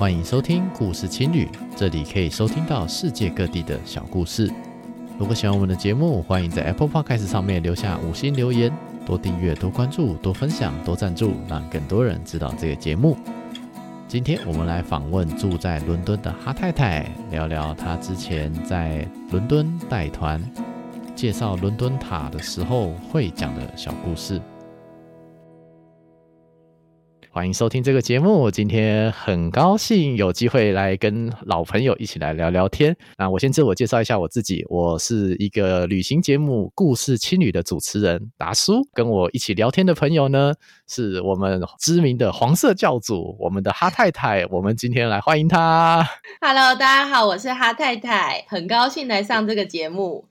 欢迎收听故事青旅，这里可以收听到世界各地的小故事。如果喜欢我们的节目，欢迎在 Apple Podcast 上面留下五星留言，多订阅、多关注、多分享、多赞助，让更多人知道这个节目。今天我们来访问住在伦敦的哈太太，聊聊她之前在伦敦带团，介绍伦敦塔的时候会讲的小故事。欢迎收听这个节目。今天很高兴有机会来跟老朋友一起来聊聊天。那我先自我介绍一下我自己，我是一个旅行节目《故事青旅》的主持人达叔。跟我一起聊天的朋友呢，是我们知名的黄色教主，我们的哈太太。我们今天来欢迎她。Hello，大家好，我是哈太太，很高兴来上这个节目。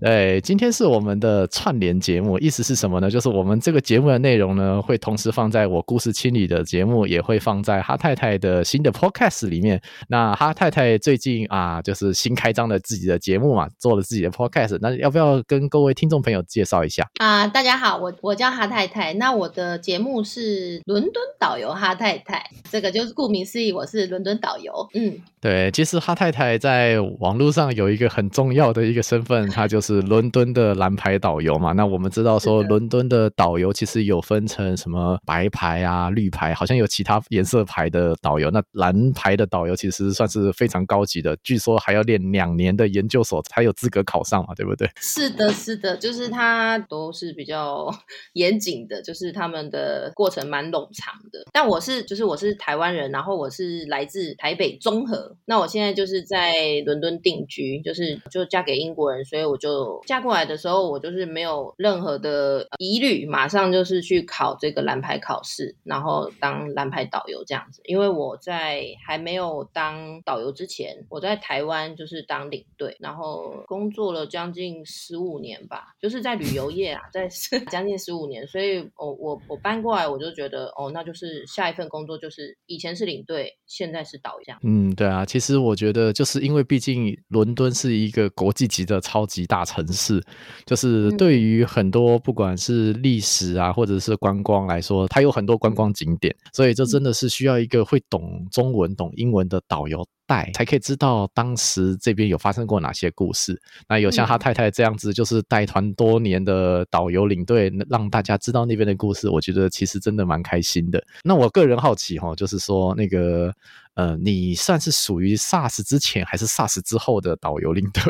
对，今天是我们的串联节目，意思是什么呢？就是我们这个节目的内容呢，会同时放在我故事清理的节目，也会放在哈太太的新的 podcast 里面。那哈太太最近啊，就是新开张了自己的节目嘛，做了自己的 podcast。那要不要跟各位听众朋友介绍一下啊？大家好，我我叫哈太太，那我的节目是伦敦导游哈太太，这个就是顾名思义，我是伦敦导游。嗯，对，其实哈太太在网络上有一个很重要的。一个身份，她就是伦敦的蓝牌导游嘛。那我们知道说，伦敦的导游其实有分成什么白牌啊、绿牌，好像有其他颜色牌的导游。那蓝牌的导游其实算是非常高级的，据说还要练两年的研究所才有资格考上嘛，对不对？是的，是的，就是他都是比较 严谨的，就是他们的过程蛮冗长的。但我是，就是我是台湾人，然后我是来自台北综合，那我现在就是在伦敦定居，就是就嫁给。英国人，所以我就嫁过来的时候，我就是没有任何的疑虑，马上就是去考这个蓝牌考试，然后当蓝牌导游这样子。因为我在还没有当导游之前，我在台湾就是当领队，然后工作了将近十五年吧，就是在旅游业啊，在将近十五年。所以我我我搬过来，我就觉得哦，那就是下一份工作就是以前是领队，现在是导游这样。嗯，对啊，其实我觉得就是因为毕竟伦敦是一个国际。级的超级大城市，就是对于很多不管是历史啊，或者是观光来说，它有很多观光景点，所以这真的是需要一个会懂中文、懂英文的导游带，才可以知道当时这边有发生过哪些故事。那有像他太太这样子，就是带团多年的导游领队，让大家知道那边的故事，我觉得其实真的蛮开心的。那我个人好奇哈，就是说那个。呃，你算是属于 SARS 之前还是 SARS 之后的导游领队？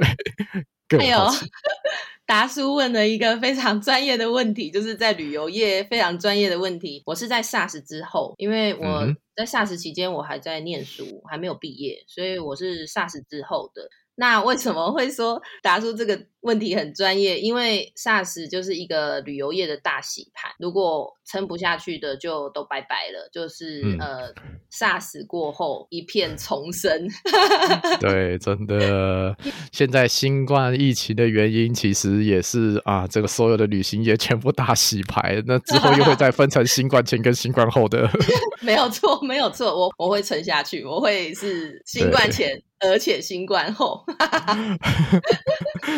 哎呦，达叔问了一个非常专业的问题，就是在旅游业非常专业的问题。我是在 SARS 之后，因为我在 SARS 期间我还在念书，还没有毕业，所以我是 SARS 之后的。那为什么会说达叔这个问题很专业？因为 SARS 就是一个旅游业的大洗盘，如果撑不下去的就都拜拜了。就是、嗯、呃，SARS 过后一片重生。对，真的。现在新冠疫情的原因，其实也是啊，这个所有的旅行业全部大洗牌。那之后又会再分成新冠前跟新冠后的。没有错，没有错，我我会撑下去，我会是新冠前。而且新冠后，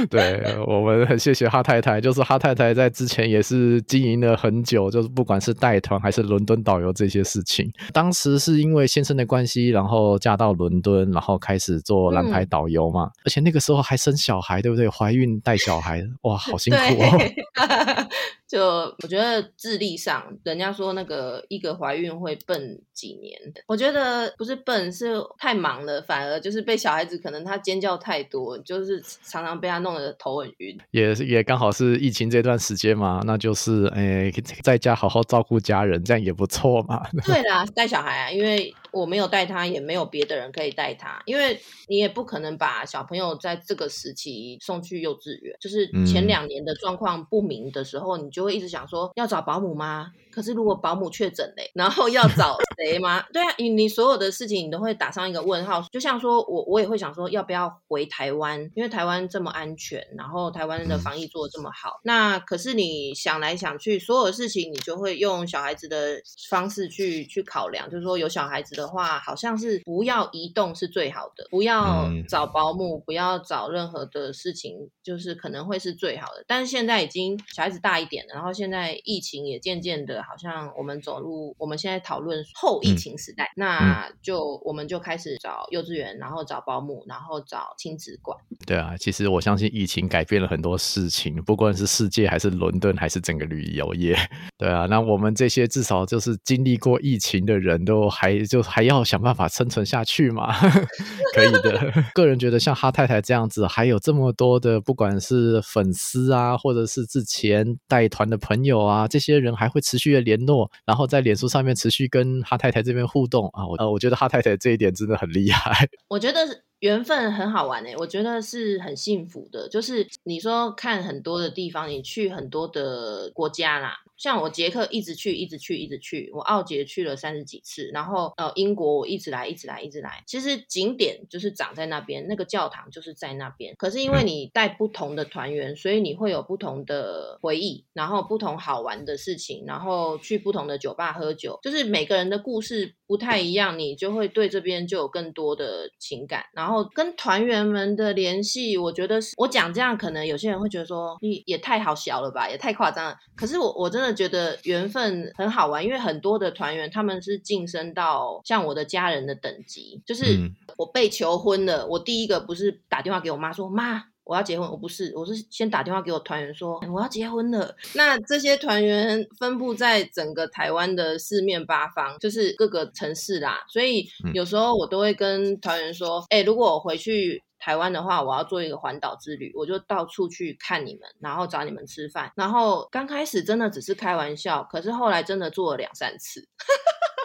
对，我们很谢谢哈太太，就是哈太太在之前也是经营了很久，就是不管是带团还是伦敦导游这些事情，当时是因为先生的关系，然后嫁到伦敦，然后开始做蓝牌导游嘛，嗯、而且那个时候还生小孩，对不对？怀孕带小孩，哇，好辛苦哦。就我觉得智力上，人家说那个一个怀孕会笨几年，我觉得不是笨，是太忙了，反而就是被小孩子可能他尖叫太多，就是常常被他弄得头很晕。也也刚好是疫情这段时间嘛，那就是哎，在家好好照顾家人，这样也不错嘛。对啦，带小孩啊，因为。我没有带他，也没有别的人可以带他，因为你也不可能把小朋友在这个时期送去幼稚园。就是前两年的状况不明的时候，嗯、你就会一直想说要找保姆吗？可是如果保姆确诊嘞，然后要找 谁吗？对啊，你你所有的事情你都会打上一个问号。就像说我我也会想说要不要回台湾，因为台湾这么安全，然后台湾的防疫做的这么好。那可是你想来想去，所有的事情你就会用小孩子的方式去去考量，就是说有小孩子。的话，好像是不要移动是最好的，不要找保姆，不要找任何的事情，就是可能会是最好的。但是现在已经小孩子大一点了，然后现在疫情也渐渐的，好像我们走入我们现在讨论后疫情时代，嗯、那就我们就开始找幼稚园，然后找保姆，然后找亲子馆。对啊，其实我相信疫情改变了很多事情，不管是世界还是伦敦，还是整个旅游业。对啊，那我们这些至少就是经历过疫情的人都还就还要想办法生存下去嘛？可以的。个人觉得像哈太太这样子，还有这么多的不管是粉丝啊，或者是之前带团的朋友啊，这些人还会持续联络，然后在脸书上面持续跟哈太太这边互动啊。我呃，我觉得哈太太这一点真的很厉害。我觉得缘分很好玩诶、欸，我觉得是很幸福的。就是你说看很多的地方，你去很多的国家啦。像我捷克一直去，一直去，一直去。我奥捷去了三十几次，然后呃，英国我一直来，一直来，一直来。其实景点就是长在那边，那个教堂就是在那边。可是因为你带不同的团员，所以你会有不同的回忆，然后不同好玩的事情，然后去不同的酒吧喝酒，就是每个人的故事不太一样，你就会对这边就有更多的情感。然后跟团员们的联系，我觉得是我讲这样，可能有些人会觉得说你也太好笑了吧，也太夸张了。可是我我真的。觉得缘分很好玩，因为很多的团员他们是晋升到像我的家人的等级，就是我被求婚了，我第一个不是打电话给我妈说妈我要结婚，我不是，我是先打电话给我团员说我要结婚了。那这些团员分布在整个台湾的四面八方，就是各个城市啦，所以有时候我都会跟团员说，哎，如果我回去。台湾的话，我要做一个环岛之旅，我就到处去看你们，然后找你们吃饭。然后刚开始真的只是开玩笑，可是后来真的做了两三次。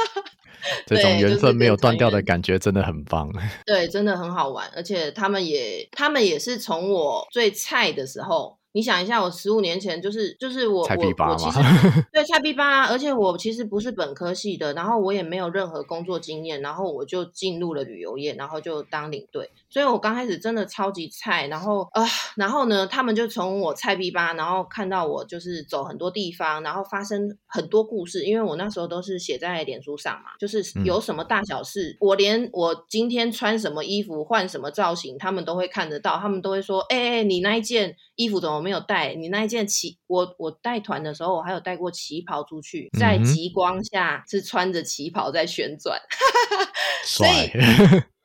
这种缘分没有断掉的感觉真的很棒。对，真的很好玩，而且他们也，他们也是从我最菜的时候。你想一下，我十五年前就是就是我我我其实 对菜逼吧，而且我其实不是本科系的，然后我也没有任何工作经验，然后我就进入了旅游业，然后就当领队，所以我刚开始真的超级菜，然后啊、呃，然后呢，他们就从我菜逼吧，然后看到我就是走很多地方，然后发生很多故事，因为我那时候都是写在脸书上嘛，就是有什么大小事，嗯、我连我今天穿什么衣服、换什么造型，他们都会看得到，他们都会说，哎、欸、哎，你那一件衣服怎么？我没有带你那一件旗，我我带团的时候，我还有带过旗袍出去，在极光下是穿着旗袍在旋转，所以。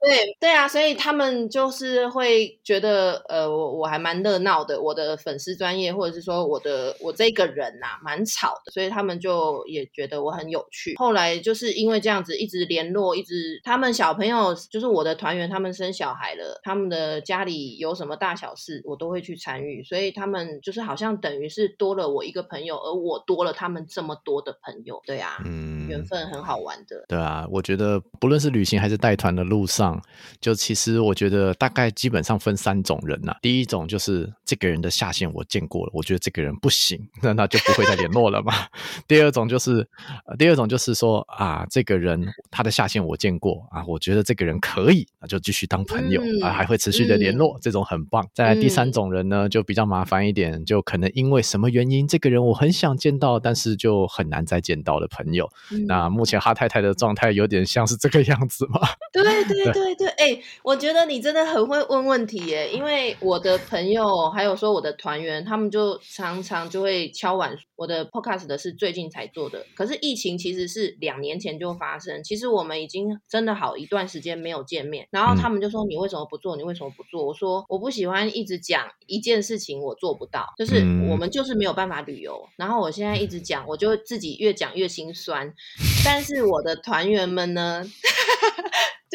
对对啊，所以他们就是会觉得，呃，我我还蛮热闹的，我的粉丝专业，或者是说我的我这个人呐、啊，蛮吵的，所以他们就也觉得我很有趣。后来就是因为这样子，一直联络，一直他们小朋友，就是我的团员，他们生小孩了，他们的家里有什么大小事，我都会去参与，所以他们就是好像等于是多了我一个朋友，而我多了他们这么多的朋友。对啊，嗯，缘分很好玩的。对啊，我觉得不论是旅行还是带团的路上。就其实我觉得大概基本上分三种人呐、啊。第一种就是这个人的下线我见过了，我觉得这个人不行，那那就不会再联络了嘛。第二种就是，第二种就是说啊，这个人他的下线我见过啊，我觉得这个人可以，那就继续当朋友、嗯、啊，还会持续的联络，嗯、这种很棒。再来第三种人呢，就比较麻烦一点，就可能因为什么原因，这个人我很想见到，但是就很难再见到的朋友。嗯、那目前哈太太的状态有点像是这个样子嘛？对对 对对对。哎、欸，我觉得你真的很会问问题耶，因为我的朋友还有说我的团员，他们就常常就会敲碗。我的 podcast 的是最近才做的，可是疫情其实是两年前就发生。其实我们已经真的好一段时间没有见面，然后他们就说，你为什么不做？你为什么不做？我说我不喜欢一直讲一件事情我做不到，就是我们就是没有办法旅游。然后我现在一直讲，我就自己越讲越心酸。但是我的团员们呢？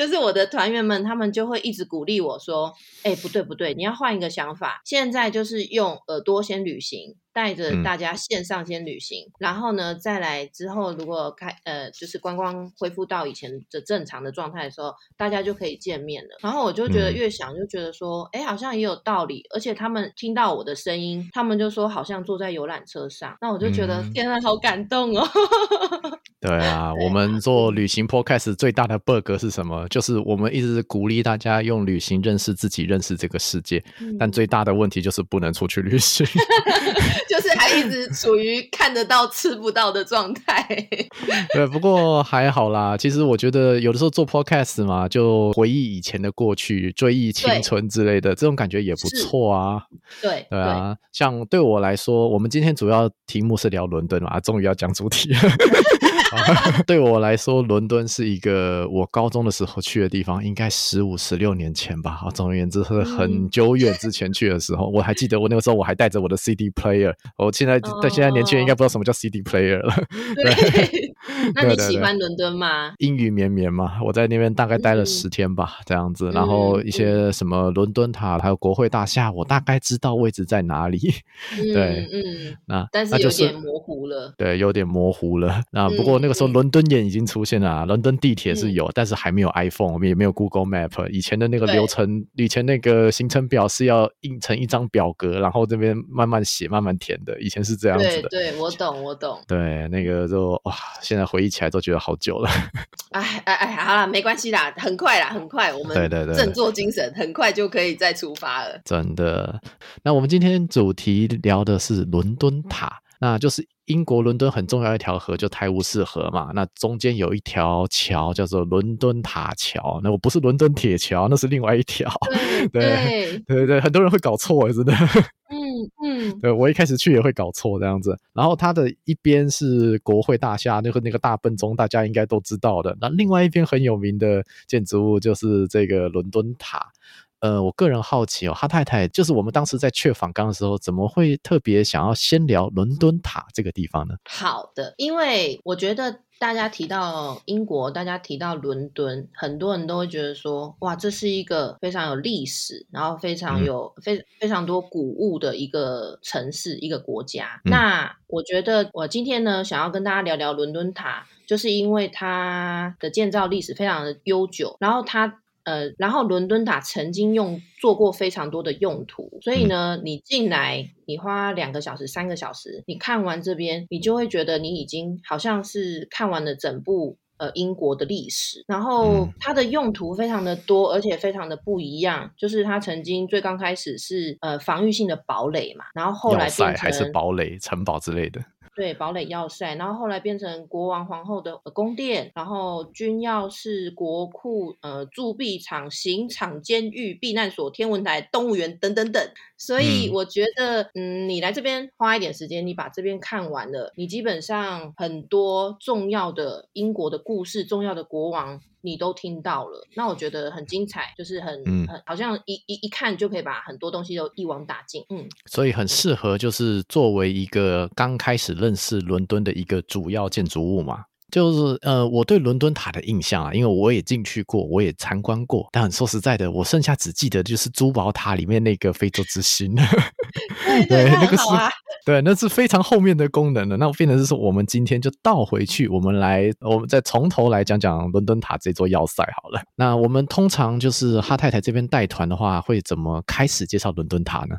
就是我的团员们，他们就会一直鼓励我说：“哎，不对不对，你要换一个想法。现在就是用耳朵先旅行，带着大家线上先旅行，嗯、然后呢，再来之后，如果开呃，就是观光恢复到以前的正常的状态的时候，大家就可以见面了。然后我就觉得越想就觉得说，哎，好像也有道理。而且他们听到我的声音，他们就说好像坐在游览车上。那我就觉得、嗯、天啊，好感动哦。”对啊，我们做旅行 podcast 最大的 bug 是什么？就是我们一直鼓励大家用旅行认识自己，认识这个世界。嗯、但最大的问题就是不能出去旅行，就是还一直处于看得到吃不到的状态。对，不过还好啦。其实我觉得有的时候做 podcast 嘛，就回忆以前的过去，追忆青春之类的，这种感觉也不错啊。对对啊，对像对我来说，我们今天主要题目是聊伦敦嘛，终于要讲主题了。对我来说，伦敦是一个我高中的时候去的地方，应该十五、十六年前吧。总而言之，是很久远之前去的时候，我还记得我那个时候我还带着我的 CD player。我现在但现在年轻人应该不知道什么叫 CD player 了。对，那你喜欢伦敦吗？阴雨绵绵嘛，我在那边大概待了十天吧，这样子。然后一些什么伦敦塔，还有国会大厦，我大概知道位置在哪里。对，嗯，那但是有点模糊了。对，有点模糊了。那不过。那个时候，伦敦眼已经出现了啊，伦敦地铁是有，嗯、但是还没有 iPhone，我们也没有 Google Map。以前的那个流程，以前那个行程表是要印成一张表格，然后这边慢慢写、慢慢填的。以前是这样子的。对，对，我懂，我懂。对，那个就哇，现在回忆起来都觉得好久了。哎哎哎，好了，没关系啦，很快啦，很快，我们对对对，振作精神，很快就可以再出发了。真的。那我们今天主题聊的是伦敦塔，那就是。英国伦敦很重要一条河，就泰晤士河嘛。那中间有一条桥叫做伦敦塔桥，那我不是伦敦铁桥，那是另外一条。对对对对，很多人会搞错，真的。嗯嗯，对，我一开始去也会搞错这样子。然后它的一边是国会大厦，那个那个大笨钟，大家应该都知道的。那另外一边很有名的建筑物就是这个伦敦塔。呃，我个人好奇哦，哈太太，就是我们当时在确访刚的时候，怎么会特别想要先聊伦敦塔这个地方呢？好的，因为我觉得大家提到英国，大家提到伦敦，很多人都会觉得说，哇，这是一个非常有历史，然后非常有非、嗯、非常多古物的一个城市，一个国家。嗯、那我觉得我今天呢，想要跟大家聊聊伦敦塔，就是因为它的建造历史非常的悠久，然后它。呃，然后伦敦塔曾经用做过非常多的用途，所以呢，你进来，你花两个小时、三个小时，你看完这边，你就会觉得你已经好像是看完了整部呃英国的历史。然后它的用途非常的多，而且非常的不一样。就是它曾经最刚开始是呃防御性的堡垒嘛，然后后来变成还是堡垒、城堡之类的。对，堡垒要塞，然后后来变成国王皇后的宫殿，然后军要室、国库、呃铸币厂、刑场、监狱、避难所、天文台、动物园等等等。所以我觉得，嗯，嗯，你来这边花一点时间，你把这边看完了，你基本上很多重要的英国的故事、重要的国王。你都听到了，那我觉得很精彩，就是很、嗯、很好像一一一看就可以把很多东西都一网打尽，嗯，所以很适合就是作为一个刚开始认识伦敦的一个主要建筑物嘛。就是呃，我对伦敦塔的印象啊，因为我也进去过，我也参观过，但说实在的，我剩下只记得就是珠宝塔里面那个非洲之星。对，对，对，那个是，对，那是非常后面的功能了。那我变成是说，我们今天就倒回去，我们来，我们再从头来讲讲伦敦塔这座要塞好了。那我们通常就是哈太太这边带团的话，会怎么开始介绍伦敦塔呢？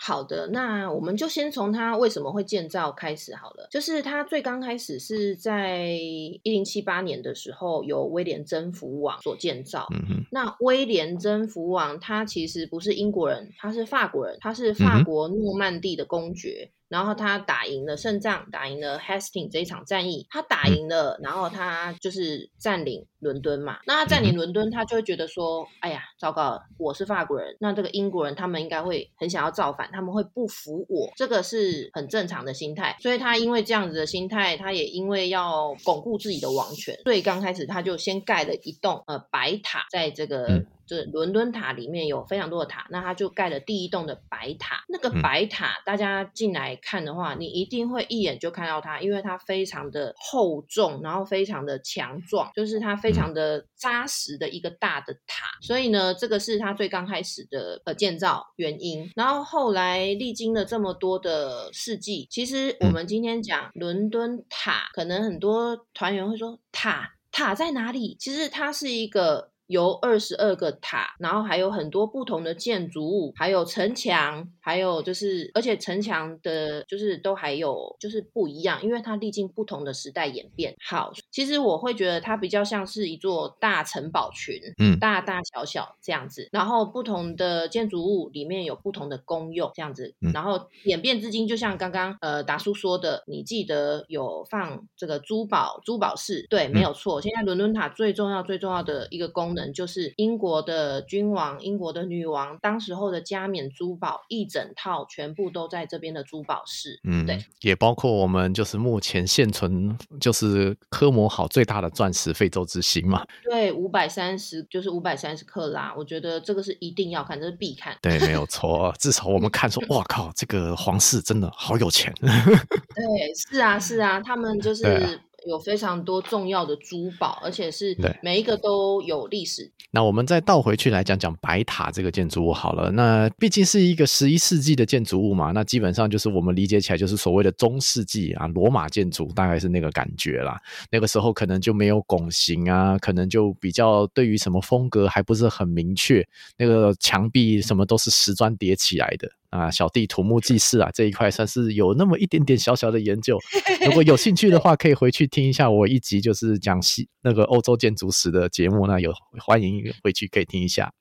好的，那我们就先从它为什么会建造开始好了。就是它最刚开始是在一零七八年的时候，由威廉征服王所建造。那威廉征服王他其实不是英国人，他是法国人，他是法国诺曼底的公爵。嗯然后他打赢了胜仗，打赢了 Hastings 这一场战役，他打赢了，然后他就是占领伦敦嘛。那他占领伦敦，他就会觉得说，哎呀，糟糕了，我是法国人，那这个英国人他们应该会很想要造反，他们会不服我，这个是很正常的心态。所以他因为这样子的心态，他也因为要巩固自己的王权，所以刚开始他就先盖了一栋呃白塔，在这个。嗯就是伦敦塔里面有非常多的塔，那他就盖了第一栋的白塔。那个白塔，大家进来看的话，你一定会一眼就看到它，因为它非常的厚重，然后非常的强壮，就是它非常的扎实的一个大的塔。所以呢，这个是它最刚开始的呃建造原因。然后后来历经了这么多的事迹，其实我们今天讲伦敦塔，可能很多团员会说塔塔在哪里？其实它是一个。有二十二个塔，然后还有很多不同的建筑物，还有城墙，还有就是，而且城墙的，就是都还有就是不一样，因为它历经不同的时代演变。好，其实我会觉得它比较像是一座大城堡群，嗯，大大小小这样子，然后不同的建筑物里面有不同的功用，这样子，然后演变至今，就像刚刚呃达叔说的，你记得有放这个珠宝珠宝室，对，没有错。现在伦敦塔最重要最重要的一个功能，就是英国的君王、英国的女王，当时候的加冕珠宝一整套全部都在这边的珠宝室，嗯，对，也包括我们就是目前现存就是科摩好最大的钻石——非洲之星嘛，对，五百三十就是五百三十克拉，我觉得这个是一定要看，这是必看，对，没有 错，至少我们看说，哇靠，这个皇室真的好有钱，对，是啊，是啊，他们就是。有非常多重要的珠宝，而且是每一个都有历史。那我们再倒回去来讲讲白塔这个建筑物好了。那毕竟是一个十一世纪的建筑物嘛，那基本上就是我们理解起来就是所谓的中世纪啊，罗马建筑大概是那个感觉啦。那个时候可能就没有拱形啊，可能就比较对于什么风格还不是很明确。那个墙壁什么都是石砖叠起来的。啊，小弟土木技师啊，这一块算是有那么一点点小小的研究。如果有兴趣的话，可以回去听一下我一集就是讲西那个欧洲建筑史的节目，那有欢迎回去可以听一下。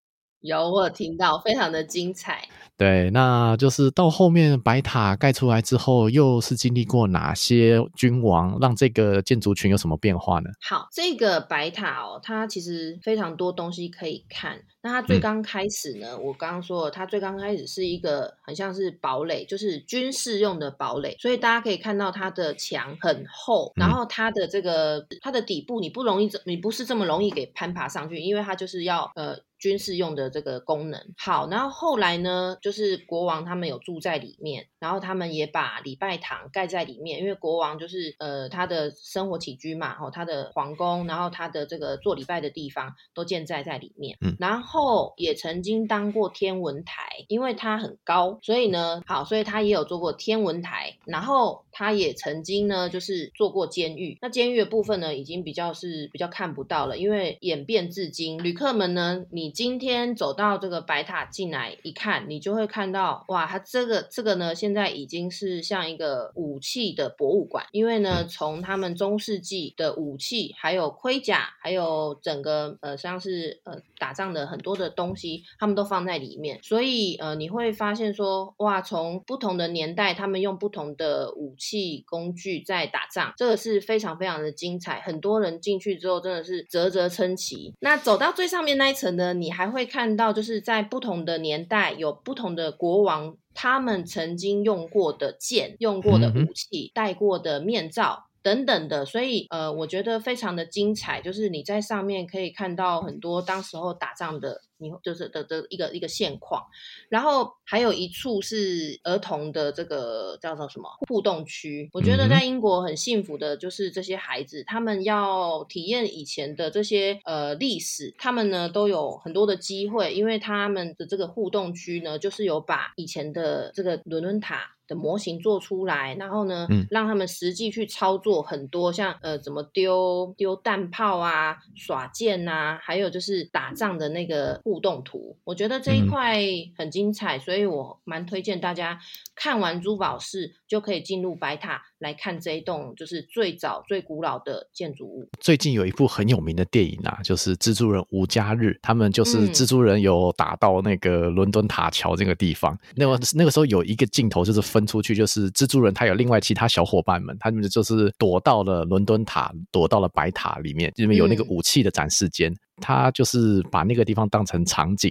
有，我有听到，非常的精彩。对，那就是到后面白塔盖出来之后，又是经历过哪些君王，让这个建筑群有什么变化呢？好，这个白塔哦，它其实非常多东西可以看。那它最刚开始呢，嗯、我刚刚说了，它最刚开始是一个很像是堡垒，就是军事用的堡垒，所以大家可以看到它的墙很厚，然后它的这个它的底部你不容易，你不是这么容易给攀爬上去，因为它就是要呃。军事用的这个功能好，然后后来呢，就是国王他们有住在里面，然后他们也把礼拜堂盖在里面，因为国王就是呃他的生活起居嘛，吼，他的皇宫，然后他的这个做礼拜的地方都建在在里面，嗯，然后也曾经当过天文台，因为它很高，所以呢，好，所以他也有做过天文台，然后他也曾经呢就是做过监狱，那监狱的部分呢已经比较是比较看不到了，因为演变至今，旅客们呢你。你今天走到这个白塔进来一看，你就会看到哇，它这个这个呢，现在已经是像一个武器的博物馆，因为呢，从他们中世纪的武器，还有盔甲，还有整个呃像是呃打仗的很多的东西，他们都放在里面，所以呃你会发现说哇，从不同的年代，他们用不同的武器工具在打仗，这个是非常非常的精彩，很多人进去之后真的是啧啧称奇。那走到最上面那一层呢？你还会看到，就是在不同的年代，有不同的国王，他们曾经用过的剑、用过的武器、戴过的面罩。等等的，所以呃，我觉得非常的精彩，就是你在上面可以看到很多当时候打仗的，你就是的的一个一个现况，然后还有一处是儿童的这个叫做什么互动区。我觉得在英国很幸福的就是这些孩子，他们要体验以前的这些呃历史，他们呢都有很多的机会，因为他们的这个互动区呢，就是有把以前的这个伦敦塔。的模型做出来，然后呢，嗯、让他们实际去操作很多，像呃怎么丢丢弹炮啊、耍剑啊，还有就是打仗的那个互动图，我觉得这一块很精彩，嗯、所以我蛮推荐大家看完珠宝室就可以进入白塔来看这一栋就是最早最古老的建筑物。最近有一部很有名的电影啊，就是《蜘蛛人无家日》，他们就是蜘蛛人有打到那个伦敦塔桥这个地方，嗯、那个那个时候有一个镜头就是。分出去就是蜘蛛人，他有另外其他小伙伴们，他们就是躲到了伦敦塔，躲到了白塔里面，因为有那个武器的展示间，嗯、他就是把那个地方当成场景。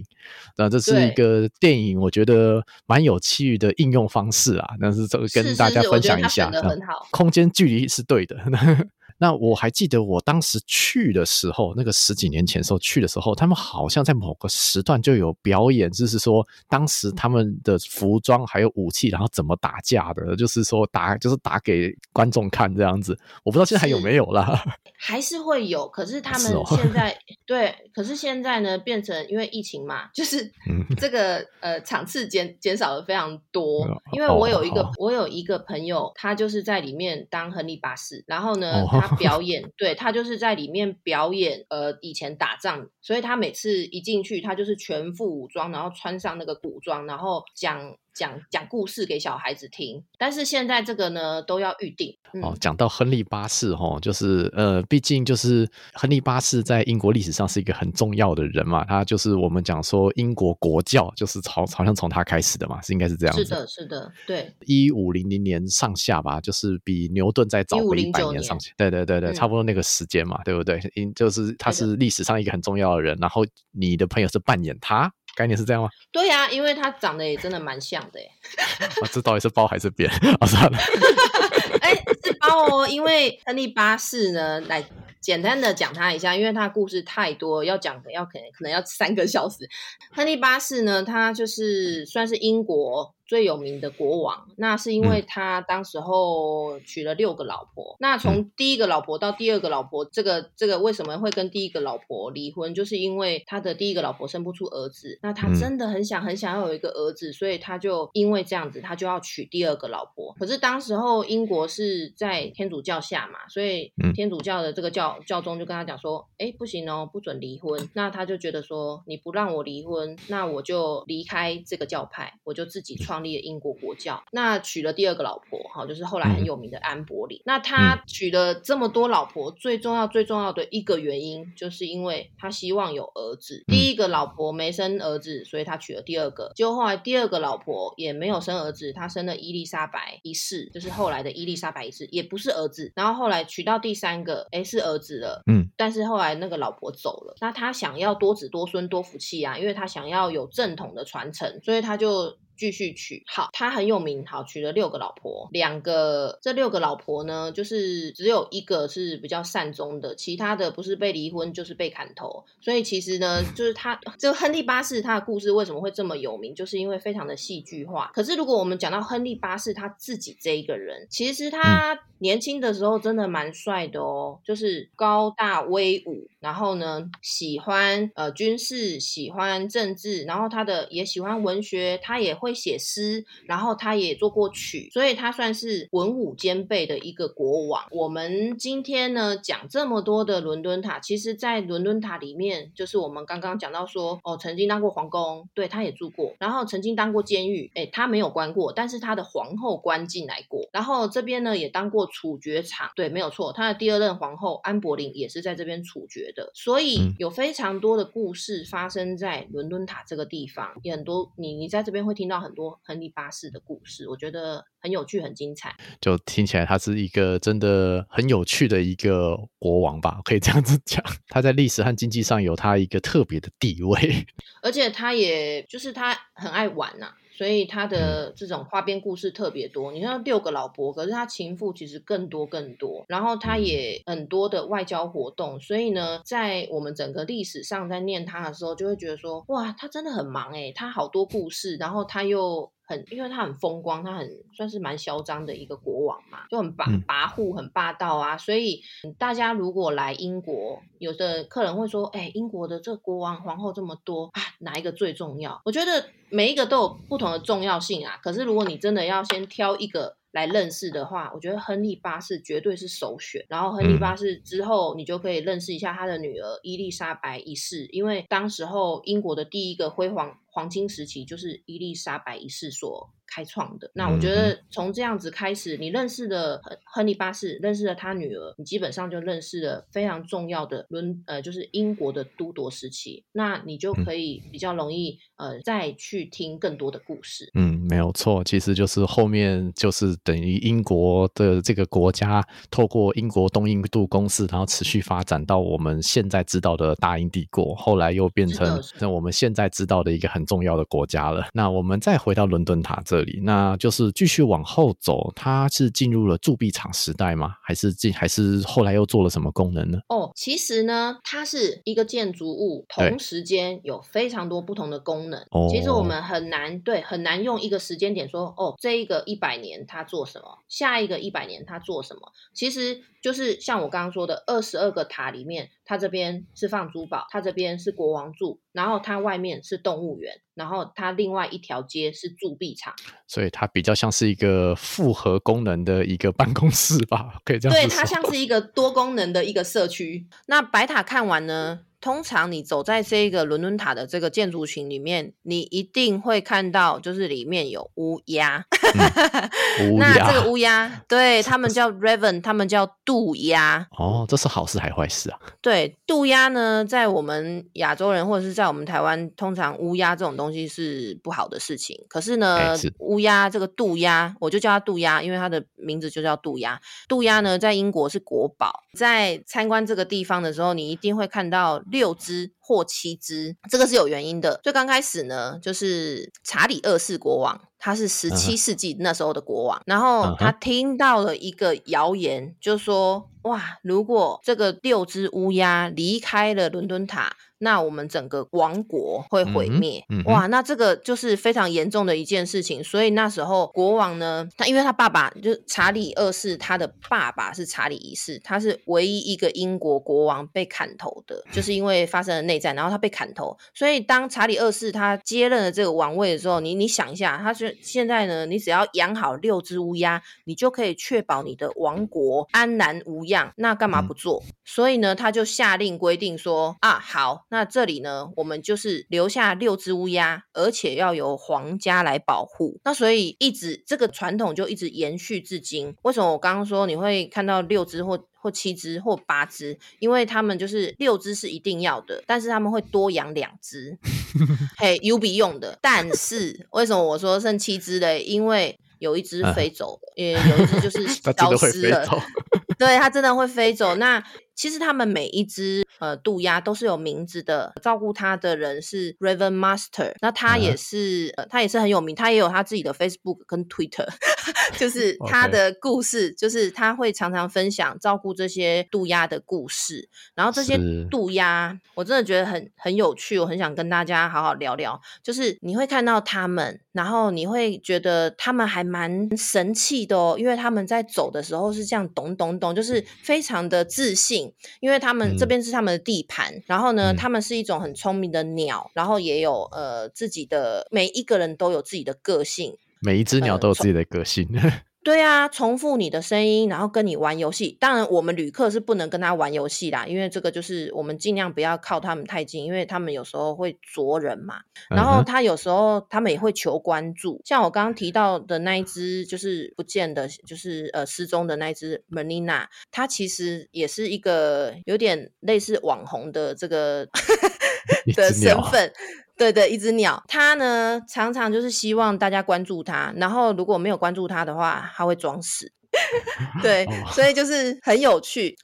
那这是一个电影，我觉得蛮有趣的应用方式啊。但是这个跟大家分享一下，空间距离是对的。那我还记得我当时去的时候，那个十几年前的时候去的时候，他们好像在某个时段就有表演，就是说当时他们的服装还有武器，然后怎么打架的，就是说打就是打给观众看这样子。我不知道现在还有没有啦，还是会有，可是他们现在、哦、对，可是现在呢变成因为疫情嘛，就是这个、嗯、呃场次减减少了非常多。因为我有一个、哦、我有一个朋友，他就是在里面当亨利巴士，然后呢。哦他 表演，对，他就是在里面表演，呃，以前打仗，所以他每次一进去，他就是全副武装，然后穿上那个古装，然后讲。讲讲故事给小孩子听，但是现在这个呢都要预定。嗯、哦，讲到亨利八世哈，就是呃，毕竟就是亨利八世在英国历史上是一个很重要的人嘛，他就是我们讲说英国国教就是从好像从他开始的嘛，是应该是这样子。是的，是的，对。一五零零年上下吧，就是比牛顿再早个一百年上下。对对对对，差不多那个时间嘛，嗯、对不对？因就是他是历史上一个很重要的人，然后你的朋友是扮演他。概念是这样吗？对呀、啊，因为他长得也真的蛮像的耶。啊，这到底是包还是扁？啊，算了。哎、欸，是包哦，因为亨利八世呢，来简单的讲他一下，因为他故事太多，要讲的要可能可能要三个小时。亨利八世呢，他就是算是英国。最有名的国王，那是因为他当时候娶了六个老婆。嗯、那从第一个老婆到第二个老婆，这个这个为什么会跟第一个老婆离婚？就是因为他的第一个老婆生不出儿子，那他真的很想很想要有一个儿子，所以他就因为这样子，他就要娶第二个老婆。可是当时候英国是在天主教下嘛，所以天主教的这个教教宗就跟他讲说：“哎，不行哦，不准离婚。”那他就觉得说：“你不让我离婚，那我就离开这个教派，我就自己创。”创立了英国国教，那娶了第二个老婆，哈，就是后来很有名的安柏林。嗯、那他娶了这么多老婆，最重要、最重要的一个原因，就是因为他希望有儿子。嗯、第一个老婆没生儿子，所以他娶了第二个。结果后来第二个老婆也没有生儿子，他生了伊丽莎白一世，就是后来的伊丽莎白一世，也不是儿子。然后后来娶到第三个，哎，是儿子了，嗯，但是后来那个老婆走了，那他想要多子多孙多福气啊，因为他想要有正统的传承，所以他就。继续娶，好，他很有名，好，娶了六个老婆，两个，这六个老婆呢，就是只有一个是比较善终的，其他的不是被离婚就是被砍头，所以其实呢，就是他这个亨利八世他的故事为什么会这么有名，就是因为非常的戏剧化。可是如果我们讲到亨利八世他自己这一个人，其实他年轻的时候真的蛮帅的哦，就是高大威武，然后呢喜欢呃军事，喜欢政治，然后他的也喜欢文学，他也会。会写诗，然后他也做过曲，所以他算是文武兼备的一个国王。我们今天呢讲这么多的伦敦塔，其实，在伦敦塔里面，就是我们刚刚讲到说，哦，曾经当过皇宫，对，他也住过，然后曾经当过监狱，诶，他没有关过，但是他的皇后关进来过，然后这边呢也当过处决场，对，没有错，他的第二任皇后安柏林也是在这边处决的，所以有非常多的故事发生在伦敦塔这个地方，也很多你你在这边会听到。很多亨利八世的故事，我觉得很有趣、很精彩。就听起来他是一个真的很有趣的一个国王吧，可以这样子讲。他在历史和经济上有他一个特别的地位，而且他也就是他很爱玩呐、啊。所以他的这种花边故事特别多，你看六个老婆，可是他情妇其实更多更多，然后他也很多的外交活动，所以呢，在我们整个历史上在念他的时候，就会觉得说，哇，他真的很忙诶，他好多故事，然后他又。很，因为他很风光，他很算是蛮嚣张的一个国王嘛，就很跋跋扈，很霸道啊。所以大家如果来英国，有的客人会说：“哎、欸，英国的这国王皇后这么多啊，哪一个最重要？”我觉得每一个都有不同的重要性啊。可是如果你真的要先挑一个来认识的话，我觉得亨利八世绝对是首选。然后亨利八世之后，你就可以认识一下他的女儿伊丽莎白一世，因为当时候英国的第一个辉煌。黄金时期就是伊丽莎白一世所开创的。那我觉得从这样子开始，你认识了亨亨利八世，认识了他女儿，你基本上就认识了非常重要的伦呃，就是英国的都铎时期。那你就可以比较容易呃再去听更多的故事。嗯，没有错，其实就是后面就是等于英国的这个国家透过英国东印度公司，然后持续发展到我们现在知道的大英帝国，后来又变成那我们现在知道的一个很。重要的国家了。那我们再回到伦敦塔这里，那就是继续往后走，它是进入了铸币厂时代吗？还是进还是后来又做了什么功能呢？哦，其实呢，它是一个建筑物，同时间有非常多不同的功能。哦，其实我们很难对很难用一个时间点说，哦，这一个一百年它做什么，下一个一百年它做什么，其实就是像我刚刚说的，二十二个塔里面，它这边是放珠宝，它这边是国王住，然后它外面是动物园，然后它另外一条街是铸币厂，所以它比较像是一个复合功能的一个办公室吧，可以这样。对，它像是一个多功能的一个社区。那白塔看完呢？通常你走在这个伦敦塔的这个建筑群里面，你一定会看到，就是里面有乌鸦。嗯、那这个乌鸦，对 他们叫 Raven，他们叫渡鸦。哦，这是好事还是坏事啊？对，渡鸦呢，在我们亚洲人或者是在我们台湾，通常乌鸦这种东西是不好的事情。可是呢，是乌鸦这个渡鸦，我就叫它渡鸦，因为它的名字就叫渡鸦。渡鸦呢，在英国是国宝。在参观这个地方的时候，你一定会看到。六只或七只，这个是有原因的。最刚开始呢，就是查理二世国王，他是十七世纪那时候的国王，uh -huh. 然后他听到了一个谣言，就说：哇，如果这个六只乌鸦离开了伦敦塔。那我们整个王国会毁灭，嗯嗯，哇！那这个就是非常严重的一件事情。所以那时候国王呢，他因为他爸爸就是查理二世，他的爸爸是查理一世，他是唯一一个英国国王被砍头的，就是因为发生了内战，然后他被砍头。所以当查理二世他接任了这个王位的时候，你你想一下，他是现在呢，你只要养好六只乌鸦，你就可以确保你的王国安然无恙。那干嘛不做？嗯、所以呢，他就下令规定说啊，好。那这里呢，我们就是留下六只乌鸦，而且要由皇家来保护。那所以一直这个传统就一直延续至今。为什么我刚刚说你会看到六只或或七只或八只？因为他们就是六只是一定要的，但是他们会多养两只，嘿，有笔用的。但是为什么我说剩七只嘞？因为有一只飞走了，因为有一只就是 消失了。对，它真的会飞走。那其实他们每一只呃渡鸦都是有名字的，照顾它的人是 Raven Master，那他也是、uh. 呃他也是很有名，他也有他自己的 Facebook 跟 Twitter，就是他的故事.就是他会常常分享照顾这些渡鸦的故事。然后这些渡鸦，我真的觉得很很有趣，我很想跟大家好好聊聊。就是你会看到他们，然后你会觉得他们还蛮神气的哦，因为他们在走的时候是这样咚咚咚，就是非常的自信。因为他们这边是他们的地盘，嗯，然后呢，他们是一种很聪明的鸟，然后也有呃自己的，每一个人都有自己的个性，每一只鸟都有自己的个性。呃对啊，重复你的声音，然后跟你玩游戏。当然，我们旅客是不能跟他玩游戏啦，因为这个就是我们尽量不要靠他们太近，因为他们有时候会啄人嘛。然后他有时候他们也会求关注，像我刚刚提到的那一只，就是不见的，就是呃失踪的那一只 Melina，它其实也是一个有点类似网红的这个 的身份。对对，一只鸟，它呢常常就是希望大家关注它，然后如果没有关注它的话，它会装死。对，所以就是很有趣。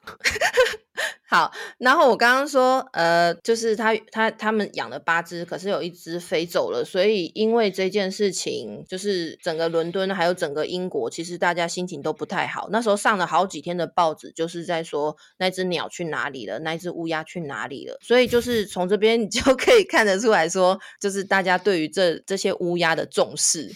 好，然后我刚刚说，呃，就是他他他们养了八只，可是有一只飞走了，所以因为这件事情，就是整个伦敦还有整个英国，其实大家心情都不太好。那时候上了好几天的报纸，就是在说那只鸟去哪里了，那只乌鸦去哪里了。所以就是从这边你就可以看得出来说，就是大家对于这这些乌鸦的重视。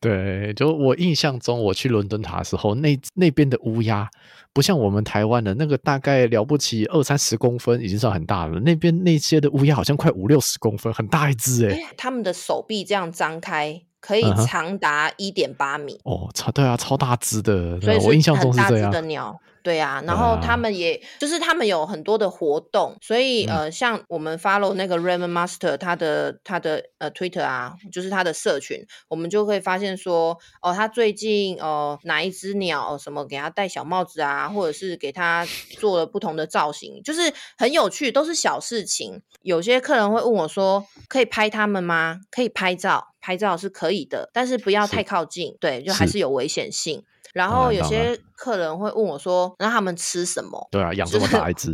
对，就我印象中，我去伦敦塔的时候，那那边的乌鸦不像我们台湾的那个，大概了不起二三十公分，已经算很大了。那边那些的乌鸦好像快五六十公分，很大一只哎。他们的手臂这样张开，可以长达一点八米。Uh. 哦，超对啊，超大只的。所以我印象中是这样。的鸟。对啊，然后他们也、啊、就是他们有很多的活动，所以呃，像我们 follow 那个 Raven Master 他的他的呃 Twitter 啊，就是他的社群，我们就会发现说，哦，他最近哦、呃、哪一只鸟、哦、什么给他戴小帽子啊，或者是给他做了不同的造型，就是很有趣，都是小事情。有些客人会问我说，可以拍他们吗？可以拍照，拍照是可以的，但是不要太靠近，对，就还是有危险性。然后有些客人会问我说：“那他们吃什么？”对啊，养这么大一只。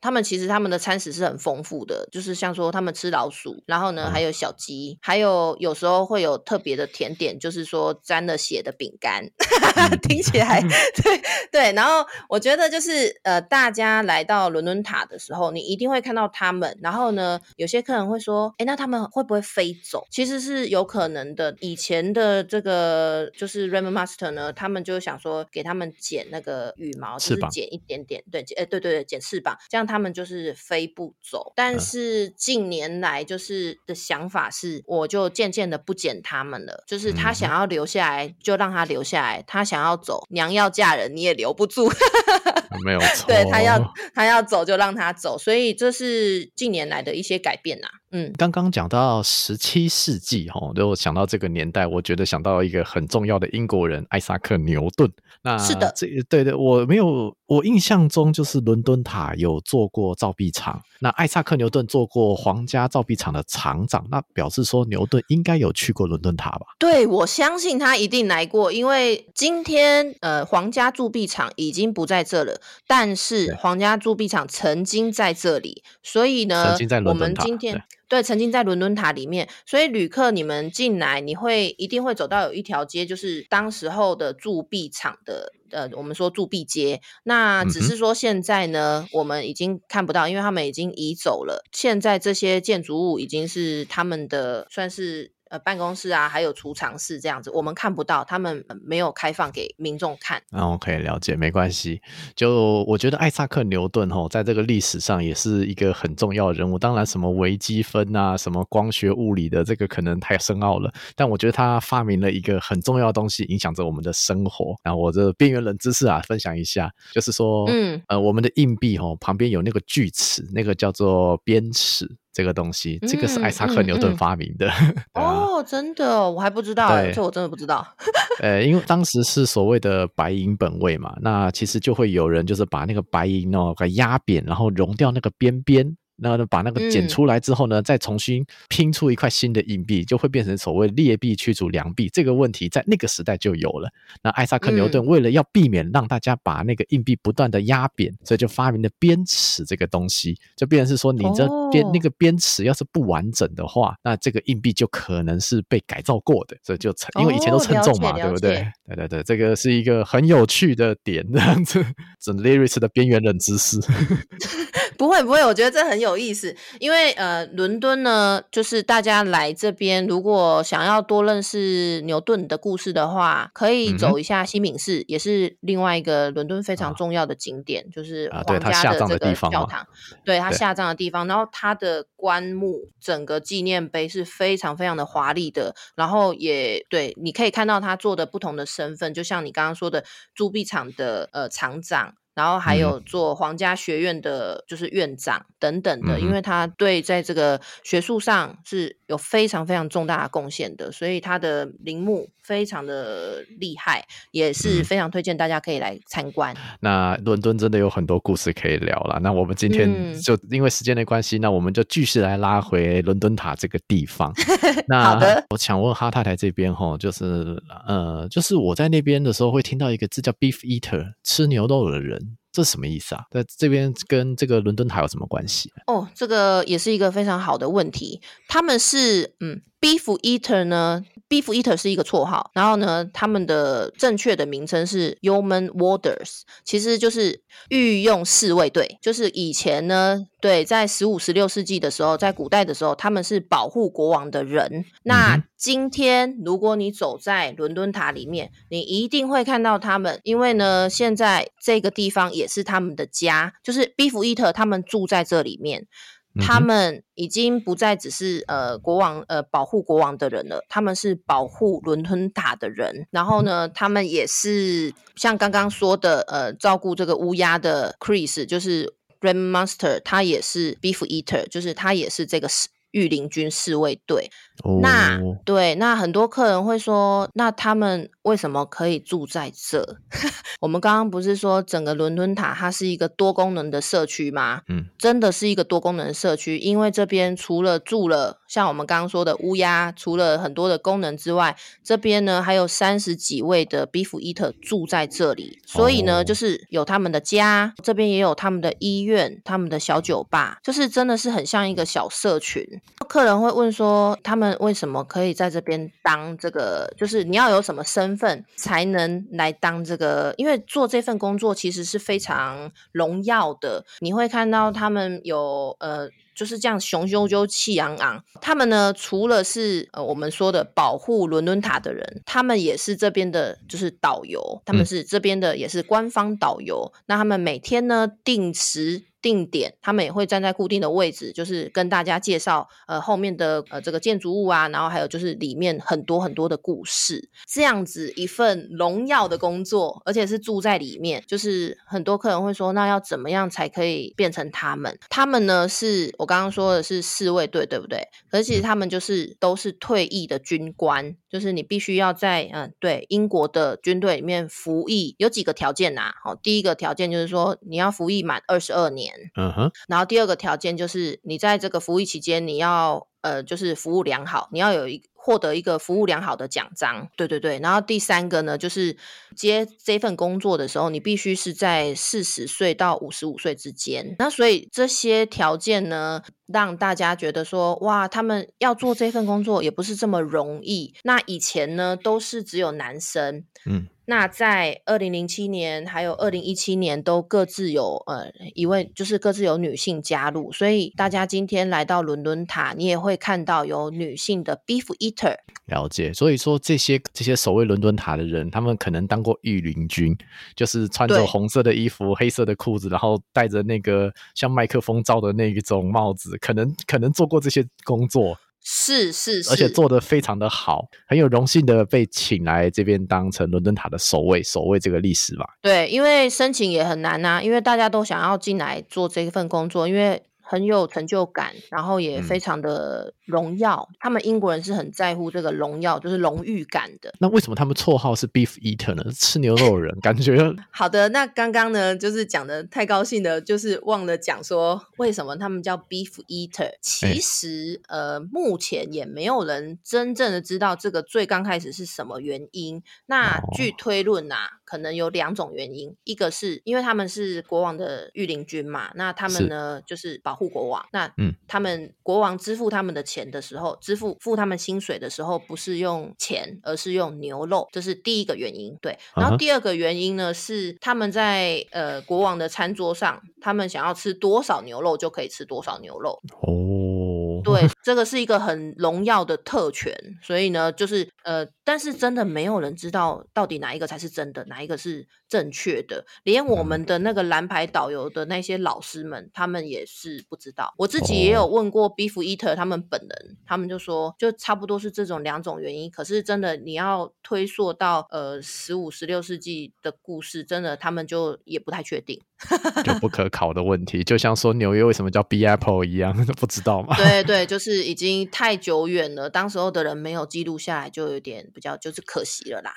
他们其实他们的餐食是很丰富的，就是像说他们吃老鼠，然后呢、嗯、还有小鸡，还有有时候会有特别的甜点，就是说沾了血的饼干，听起来对对。然后我觉得就是呃，大家来到伦敦塔的时候，你一定会看到他们。然后呢，有些客人会说：“哎，那他们会不会飞走？”其实是有可能的。以前的这个就是 Ramen Master 呢，他们就想说给他们剪那个羽毛，就是剪一点点，对，哎，对对对，剪翅膀。这样他们就是飞不走，但是近年来就是的想法是，我就渐渐的不剪他们了。就是他想要留下来，就让他留下来；他想要走，娘要嫁人，你也留不住。没有错，对，他要他要走就让他走，所以这是近年来的一些改变呐、啊。嗯，刚刚讲到十七世纪哈，就想到这个年代，我觉得想到一个很重要的英国人艾萨克牛顿。那是的，这对对，我没有，我印象中就是伦敦塔有做过造币厂。那艾萨克牛顿做过皇家造币厂的厂长，那表示说牛顿应该有去过伦敦塔吧？对，我相信他一定来过，因为今天呃，皇家铸币厂已经不在这了，但是皇家铸币厂曾经在这里，所以呢，曾经在伦敦塔，我们今天。对，曾经在伦敦塔里面，所以旅客你们进来，你会一定会走到有一条街，就是当时候的铸币厂的，呃，我们说铸币街。那只是说现在呢，我们已经看不到，因为他们已经移走了。现在这些建筑物已经是他们的，算是。呃，办公室啊，还有储藏室这样子，我们看不到，他们没有开放给民众看。嗯，OK，了解，没关系。就我觉得艾萨克牛顿吼，在这个历史上也是一个很重要的人物。当然，什么微积分啊，什么光学物理的，这个可能太深奥了。但我觉得他发明了一个很重要的东西，影响着我们的生活。然后我这边缘人知识啊，分享一下，就是说，嗯，呃，我们的硬币吼旁边有那个锯齿，那个叫做边齿。这个东西，这个是艾萨克牛顿发明的。哦，真的，我还不知道，这我真的不知道。呃，因为当时是所谓的白银本位嘛，那其实就会有人就是把那个白银哦给压扁，然后融掉那个边边。那把那个剪出来之后呢，嗯、再重新拼出一块新的硬币，就会变成所谓劣币驱逐良币。这个问题在那个时代就有了。那艾萨克牛顿为了要避免让大家把那个硬币不断的压扁，所以就发明了边齿这个东西，就变成是说你这边、哦、那个边齿要是不完整的话，那这个硬币就可能是被改造过的。所以就称，因为以前都称重嘛，对不对？对对对，这个是一个很有趣的点，这样子。这 Lyrics 的边缘冷知识。不会不会，我觉得这很有意思，因为呃，伦敦呢，就是大家来这边，如果想要多认识牛顿的故事的话，可以走一下西敏寺，嗯、也是另外一个伦敦非常重要的景点，啊、就是皇家的这个教堂，对他下葬的地方。然后他的棺木，整个纪念碑是非常非常的华丽的，然后也对，你可以看到他做的不同的身份，就像你刚刚说的铸币厂的呃厂长。然后还有做皇家学院的，就是院长等等的，嗯、因为他对在这个学术上是有非常非常重大的贡献的，所以他的陵墓非常的厉害，也是非常推荐大家可以来参观。嗯、那伦敦真的有很多故事可以聊了，那我们今天就因为时间的关系，嗯、那我们就继续来拉回伦敦塔这个地方。那好的，我想问哈太太这边哈，就是呃，就是我在那边的时候会听到一个字叫 beef eater，吃牛肉的人。这什么意思啊？在这边跟这个伦敦塔有什么关系？哦，这个也是一个非常好的问题。他们是嗯，beef eater 呢？beef eater 是一个绰号，然后呢，他们的正确的名称是 Yeoman Warders，其实就是御用侍卫队。就是以前呢，对，在十五、十六世纪的时候，在古代的时候，他们是保护国王的人。那今天，如果你走在伦敦塔里面，你一定会看到他们，因为呢，现在这个地方也是他们的家，就是 Beef Eater 他们住在这里面，他们已经不再只是呃国王呃保护国王的人了，他们是保护伦敦塔的人，然后呢，他们也是像刚刚说的呃照顾这个乌鸦的 Chris，就是 Ramen Master，他也是 Beef Eater，就是他也是这个御林军侍卫队。哦、那对，那很多客人会说，那他们为什么可以住在这？我们刚刚不是说整个伦敦塔它是一个多功能的社区吗？嗯，真的是一个多功能社区，因为这边除了住了像我们刚刚说的乌鸦，除了很多的功能之外，这边呢还有三十几位的 Beef Eater 住在这里，所以呢，就是有他们的家，这边也有他们的医院、他们的小酒吧，就是真的是很像一个小社群。客人会问说，他们为什么可以在这边当这个？就是你要有什么身份才能来当这个？因为做这份工作其实是非常荣耀的。你会看到他们有呃。就是这样雄赳赳气昂昂。他们呢，除了是呃我们说的保护伦敦塔的人，他们也是这边的，就是导游。他们是这边的，也是官方导游。嗯、那他们每天呢，定时。定点，他们也会站在固定的位置，就是跟大家介绍呃后面的呃这个建筑物啊，然后还有就是里面很多很多的故事，这样子一份荣耀的工作，而且是住在里面，就是很多客人会说，那要怎么样才可以变成他们？他们呢是我刚刚说的是侍卫队，对不对？可是其实他们就是都是退役的军官，就是你必须要在嗯、对英国的军队里面服役，有几个条件呐、啊？好，第一个条件就是说你要服役满二十二年。嗯哼，然后第二个条件就是你在这个服役期间，你要呃，就是服务良好，你要有一获得一个服务良好的奖章。对对对，然后第三个呢，就是接这份工作的时候，你必须是在四十岁到五十五岁之间。那所以这些条件呢，让大家觉得说，哇，他们要做这份工作也不是这么容易。那以前呢，都是只有男生，嗯。那在二零零七年还有二零一七年都各自有呃一位，就是各自有女性加入，所以大家今天来到伦敦塔，你也会看到有女性的 Beef Eater。了解，所以说这些这些守卫伦敦塔的人，他们可能当过御林军，就是穿着红色的衣服、黑色的裤子，然后戴着那个像麦克风罩的那一种帽子，可能可能做过这些工作。是是是，而且做的非常的好，很有荣幸的被请来这边当成伦敦塔的守卫，守卫这个历史嘛。对，因为申请也很难呐，因为大家都想要进来做这份工作，因为。很有成就感，然后也非常的荣耀。嗯、他们英国人是很在乎这个荣耀，就是荣誉感的。那为什么他们绰号是 Beef Eater 呢？吃牛肉的人，感觉。好的，那刚刚呢，就是讲的太高兴了，就是忘了讲说为什么他们叫 Beef Eater。其实，欸、呃，目前也没有人真正的知道这个最刚开始是什么原因。那据推论啊，可能有两种原因，一个是因为他们是国王的御林军嘛，那他们呢是就是保护国王，那嗯，他们国王支付他们的钱的时候，支付付他们薪水的时候，不是用钱，而是用牛肉，这是第一个原因。对，然后第二个原因呢是他们在呃国王的餐桌上，他们想要吃多少牛肉就可以吃多少牛肉。哦，对，这个是一个很荣耀的特权，所以呢，就是呃，但是真的没有人知道到底哪一个才是真的，哪一个是正确的，连我们的那个蓝牌导游的那些老师们，他们也是。不知道，我自己也有问过 Beef Eater 他们本人，他们就说就差不多是这种两种原因。可是真的你要推溯到呃十五、十六世纪的故事，真的他们就也不太确定，就不可考的问题。就像说纽约为什么叫 B Apple 一样，不知道嘛？对 对，就是已经太久远了，当时候的人没有记录下来，就有点比较就是可惜了啦。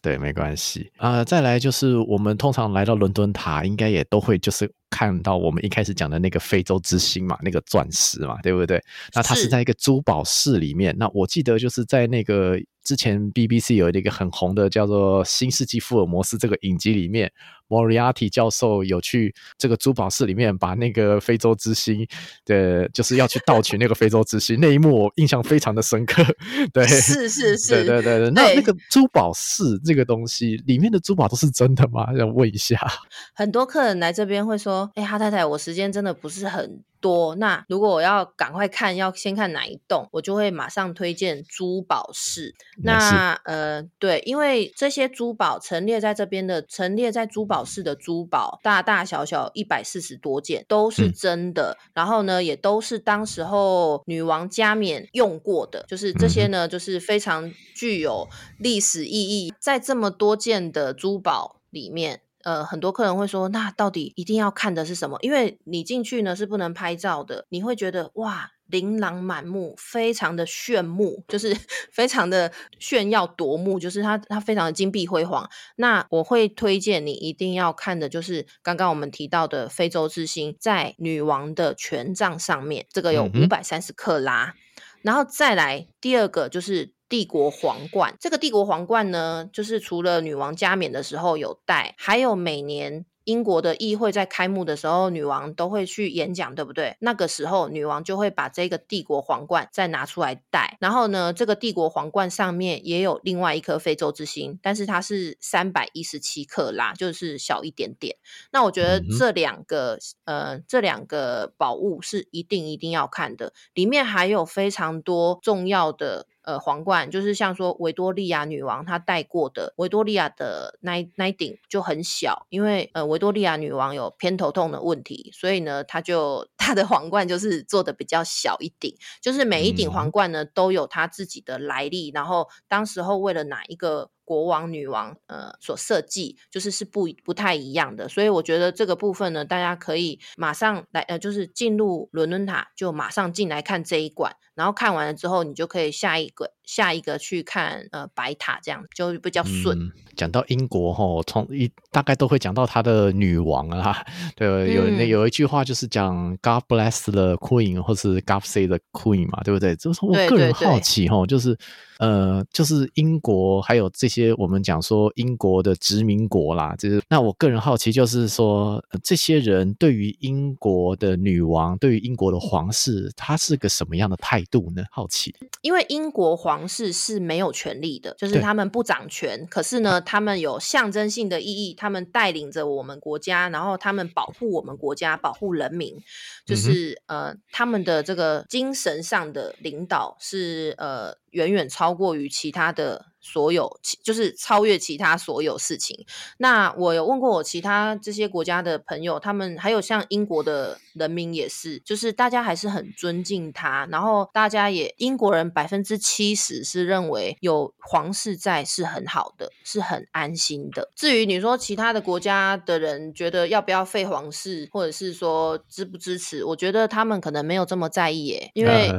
对，没关系啊、呃。再来就是我们通常来到伦敦塔，应该也都会就是。看到我们一开始讲的那个非洲之星嘛，那个钻石嘛，对不对？那它是在一个珠宝室里面。那我记得就是在那个之前 BBC 有一个很红的叫做《新世纪福尔摩斯》这个影集里面，莫里亚蒂教授有去这个珠宝室里面把那个非洲之星的，就是要去盗取那个非洲之星 那一幕，我印象非常的深刻。对，是是是，对对对对。那那个珠宝室这个东西里面的珠宝都是真的吗？要问一下。很多客人来这边会说。哎，哈太太，我时间真的不是很多。那如果我要赶快看，要先看哪一栋，我就会马上推荐珠宝室。那呃，对，因为这些珠宝陈列在这边的，陈列在珠宝室的珠宝，大大小小一百四十多件，都是真的。嗯。然后呢，也都是当时候女王加冕用过的，就是这些呢，就是非常具有历史意义。在这么多件的珠宝里面。呃，很多客人会说，那到底一定要看的是什么？因为你进去呢是不能拍照的，你会觉得哇。琳琅满目，非常的炫目，就是 非常的炫耀夺目，就是它它非常的金碧辉煌。那我会推荐你一定要看的，就是刚刚我们提到的非洲之星，在女王的权杖上面，这个有五百三十克拉。嗯、然后再来第二个就是帝国皇冠，这个帝国皇冠呢，就是除了女王加冕的时候有戴，还有每年。英国的议会在开幕的时候，女王都会去演讲，对不对？那个时候，女王就会把这个帝国皇冠再拿出来戴。然后呢，这个帝国皇冠上面也有另外一颗非洲之星，但是它是三百一十七克拉，就是小一点点。那我觉得这两个，嗯、呃，这两个宝物是一定一定要看的，里面还有非常多重要的。呃，皇冠就是像说维多利亚女王她戴过的，维多利亚的那那一顶就很小，因为呃维多利亚女王有偏头痛的问题，所以呢，她就她的皇冠就是做的比较小一顶，就是每一顶皇冠呢都有它自己的来历，然后当时候为了哪一个。国王、女王，呃，所设计就是是不不太一样的，所以我觉得这个部分呢，大家可以马上来，呃，就是进入伦敦塔就马上进来看这一馆，然后看完了之后，你就可以下一个下一个去看呃白塔，这样就比较顺。讲到英国哈，从一大概都会讲到他的女王啊，对，有那、嗯、有一句话就是讲 God bless the Queen，或是 God save the Queen 嘛，对不对？就是我个人好奇哈，就是。呃，就是英国还有这些我们讲说英国的殖民国啦，就是那我个人好奇，就是说这些人对于英国的女王，对于英国的皇室，他是个什么样的态度呢？好奇，因为英国皇室是没有权利的，就是他们不掌权，可是呢，他们有象征性的意义，他们带领着我们国家，然后他们保护我们国家，保护人民，就是、嗯、呃，他们的这个精神上的领导是呃。远远超过于其他的。所有就是超越其他所有事情。那我有问过我其他这些国家的朋友，他们还有像英国的人民也是，就是大家还是很尊敬他。然后大家也英国人百分之七十是认为有皇室在是很好的，是很安心的。至于你说其他的国家的人觉得要不要废皇室，或者是说支不支持，我觉得他们可能没有这么在意耶，因为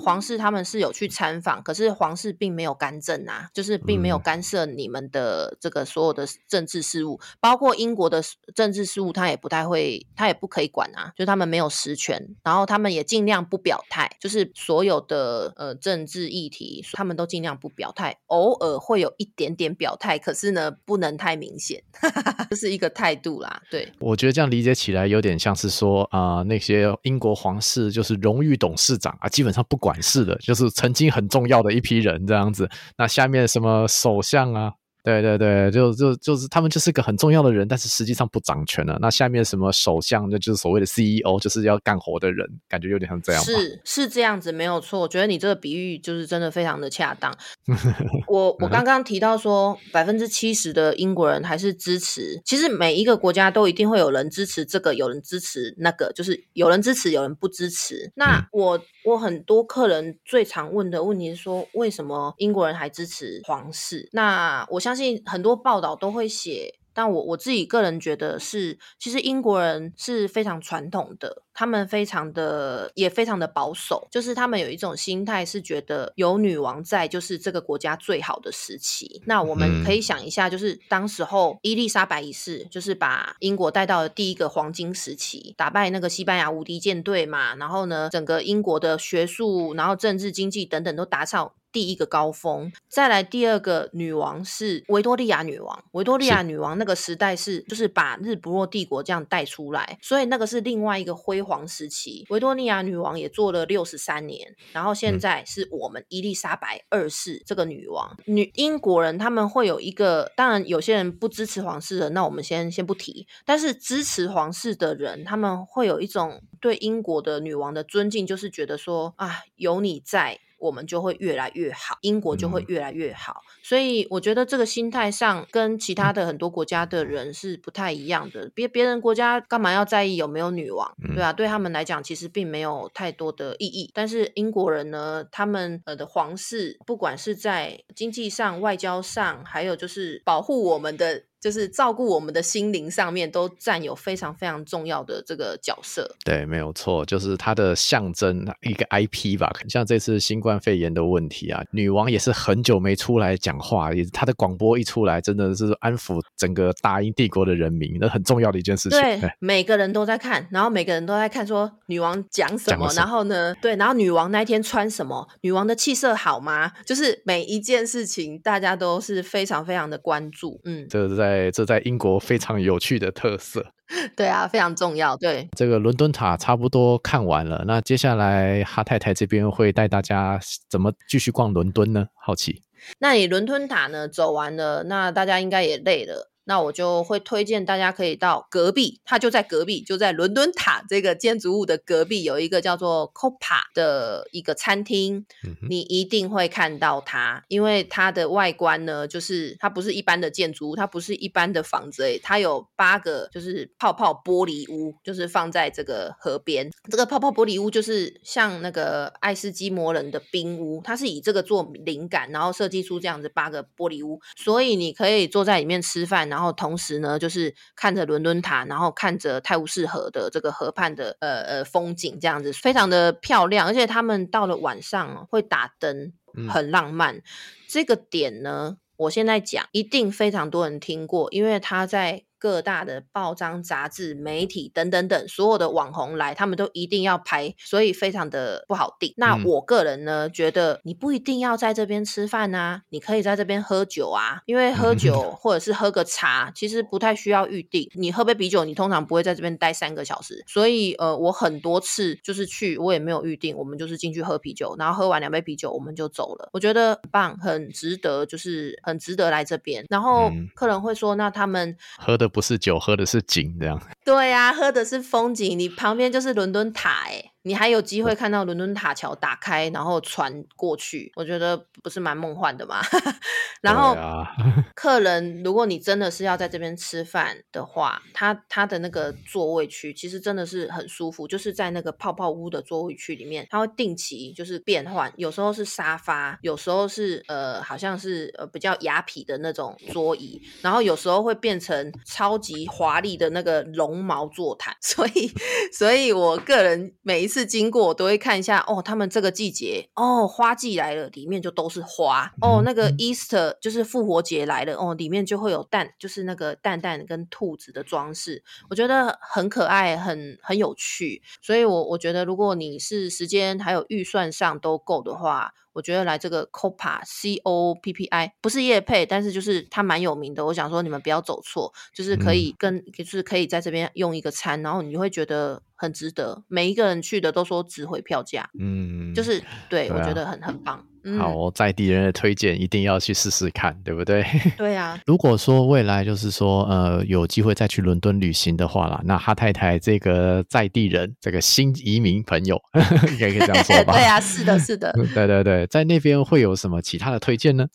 皇室他们是有去参访，可是皇室并没有干政啊。就是并没有干涉你们的这个所有的政治事务，包括英国的政治事务，他也不太会，他也不可以管啊。就他们没有实权，然后他们也尽量不表态，就是所有的呃政治议题，他们都尽量不表态，偶尔会有一点点表态，可是呢，不能太明显，这是一个态度啦。对，我觉得这样理解起来有点像是说啊、呃，那些英国皇室就是荣誉董事长啊，基本上不管事的，就是曾经很重要要的一批人这样子。那下面。什么首相啊？对对对，就就就是他们就是个很重要的人，但是实际上不掌权了。那下面什么首相，那就是所谓的 CEO，就是要干活的人，感觉有点像这样。是是这样子，没有错。我觉得你这个比喻就是真的非常的恰当。我我刚刚提到说，百分之七十的英国人还是支持。其实每一个国家都一定会有人支持这个，有人支持那个，就是有人支持，有人不支持。那我。嗯我很多客人最常问的问题是说，为什么英国人还支持皇室？那我相信很多报道都会写。但我我自己个人觉得是，其实英国人是非常传统的，他们非常的也非常的保守，就是他们有一种心态是觉得有女王在就是这个国家最好的时期。那我们可以想一下，就是当时候伊丽莎白一世就是把英国带到了第一个黄金时期，打败那个西班牙无敌舰队嘛，然后呢，整个英国的学术、然后政治、经济等等都达到。第一个高峰，再来第二个女王是维多利亚女王。维多利亚女王那个时代是，就是把日不落帝国这样带出来，所以那个是另外一个辉煌时期。维多利亚女王也做了六十三年，然后现在是我们伊丽莎白二世这个女王。女英国人他们会有一个，当然有些人不支持皇室的，那我们先先不提。但是支持皇室的人，他们会有一种对英国的女王的尊敬，就是觉得说啊，有你在。我们就会越来越好，英国就会越来越好，嗯、所以我觉得这个心态上跟其他的很多国家的人是不太一样的。别别人国家干嘛要在意有没有女王？对啊，对他们来讲其实并没有太多的意义。但是英国人呢，他们呃的皇室，不管是在经济上、外交上，还有就是保护我们的。就是照顾我们的心灵上面都占有非常非常重要的这个角色。对，没有错，就是它的象征一个 IP 吧。像这次新冠肺炎的问题啊，女王也是很久没出来讲话，也她的广播一出来，真的是安抚整个大英帝国的人民，那很重要的一件事情。对，对每个人都在看，然后每个人都在看，说女王讲什么，然后呢，对，然后女王那一天穿什么，女王的气色好吗？就是每一件事情，大家都是非常非常的关注。嗯，这是在。在这在英国非常有趣的特色，对啊，非常重要。对，这个伦敦塔差不多看完了，那接下来哈太太这边会带大家怎么继续逛伦敦呢？好奇。那你伦敦塔呢走完了，那大家应该也累了。那我就会推荐大家可以到隔壁，它就在隔壁，就在伦敦塔这个建筑物的隔壁，有一个叫做 Copa 的一个餐厅，嗯、你一定会看到它，因为它的外观呢，就是它不是一般的建筑物，它不是一般的房子，诶，它有八个就是泡泡玻璃屋，就是放在这个河边，这个泡泡玻璃屋就是像那个爱斯基摩人的冰屋，它是以这个做灵感，然后设计出这样子八个玻璃屋，所以你可以坐在里面吃饭。然后同时呢，就是看着伦敦塔，然后看着泰晤士河的这个河畔的呃呃风景，这样子非常的漂亮。而且他们到了晚上会打灯，很浪漫。嗯、这个点呢，我现在讲一定非常多人听过，因为他在。各大的报章、杂志、媒体等等等，所有的网红来，他们都一定要拍，所以非常的不好定。那我个人呢，嗯、觉得你不一定要在这边吃饭啊，你可以在这边喝酒啊，因为喝酒或者是喝个茶，其实不太需要预定。你喝杯啤酒，你通常不会在这边待三个小时。所以呃，我很多次就是去，我也没有预定，我们就是进去喝啤酒，然后喝完两杯啤酒，我们就走了。我觉得很棒，很值得，就是很值得来这边。然后客人会说，那他们喝的。不是酒，喝的是景，这样。对呀、啊，喝的是风景，你旁边就是伦敦塔，哎。你还有机会看到伦敦塔桥打开，然后船过去，我觉得不是蛮梦幻的吗？然后，客人如果你真的是要在这边吃饭的话，他他的那个座位区其实真的是很舒服，就是在那个泡泡屋的座位区里面，他会定期就是变换，有时候是沙发，有时候是呃好像是呃比较雅痞的那种桌椅，然后有时候会变成超级华丽的那个绒毛座毯，所以所以我个人每一次经过，我都会看一下哦。他们这个季节哦，花季来了，里面就都是花哦。那个 Easter 就是复活节来了哦，里面就会有蛋，就是那个蛋蛋跟兔子的装饰，我觉得很可爱，很很有趣。所以我，我我觉得如果你是时间还有预算上都够的话。我觉得来这个 Copa C O P P I 不是业配，但是就是它蛮有名的。我想说你们不要走错，就是可以跟，嗯、就是可以在这边用一个餐，然后你会觉得很值得。每一个人去的都说值回票价，嗯，就是对，对啊，我觉得很很棒。好，在地人的推荐一定要去试试看，对不对？对啊。如果说未来就是说，呃，有机会再去伦敦旅行的话啦，那哈太太这个在地人，这个新移民朋友，应该可以这样说吧？对啊，是的，是的。对对对，在那边会有什么其他的推荐呢？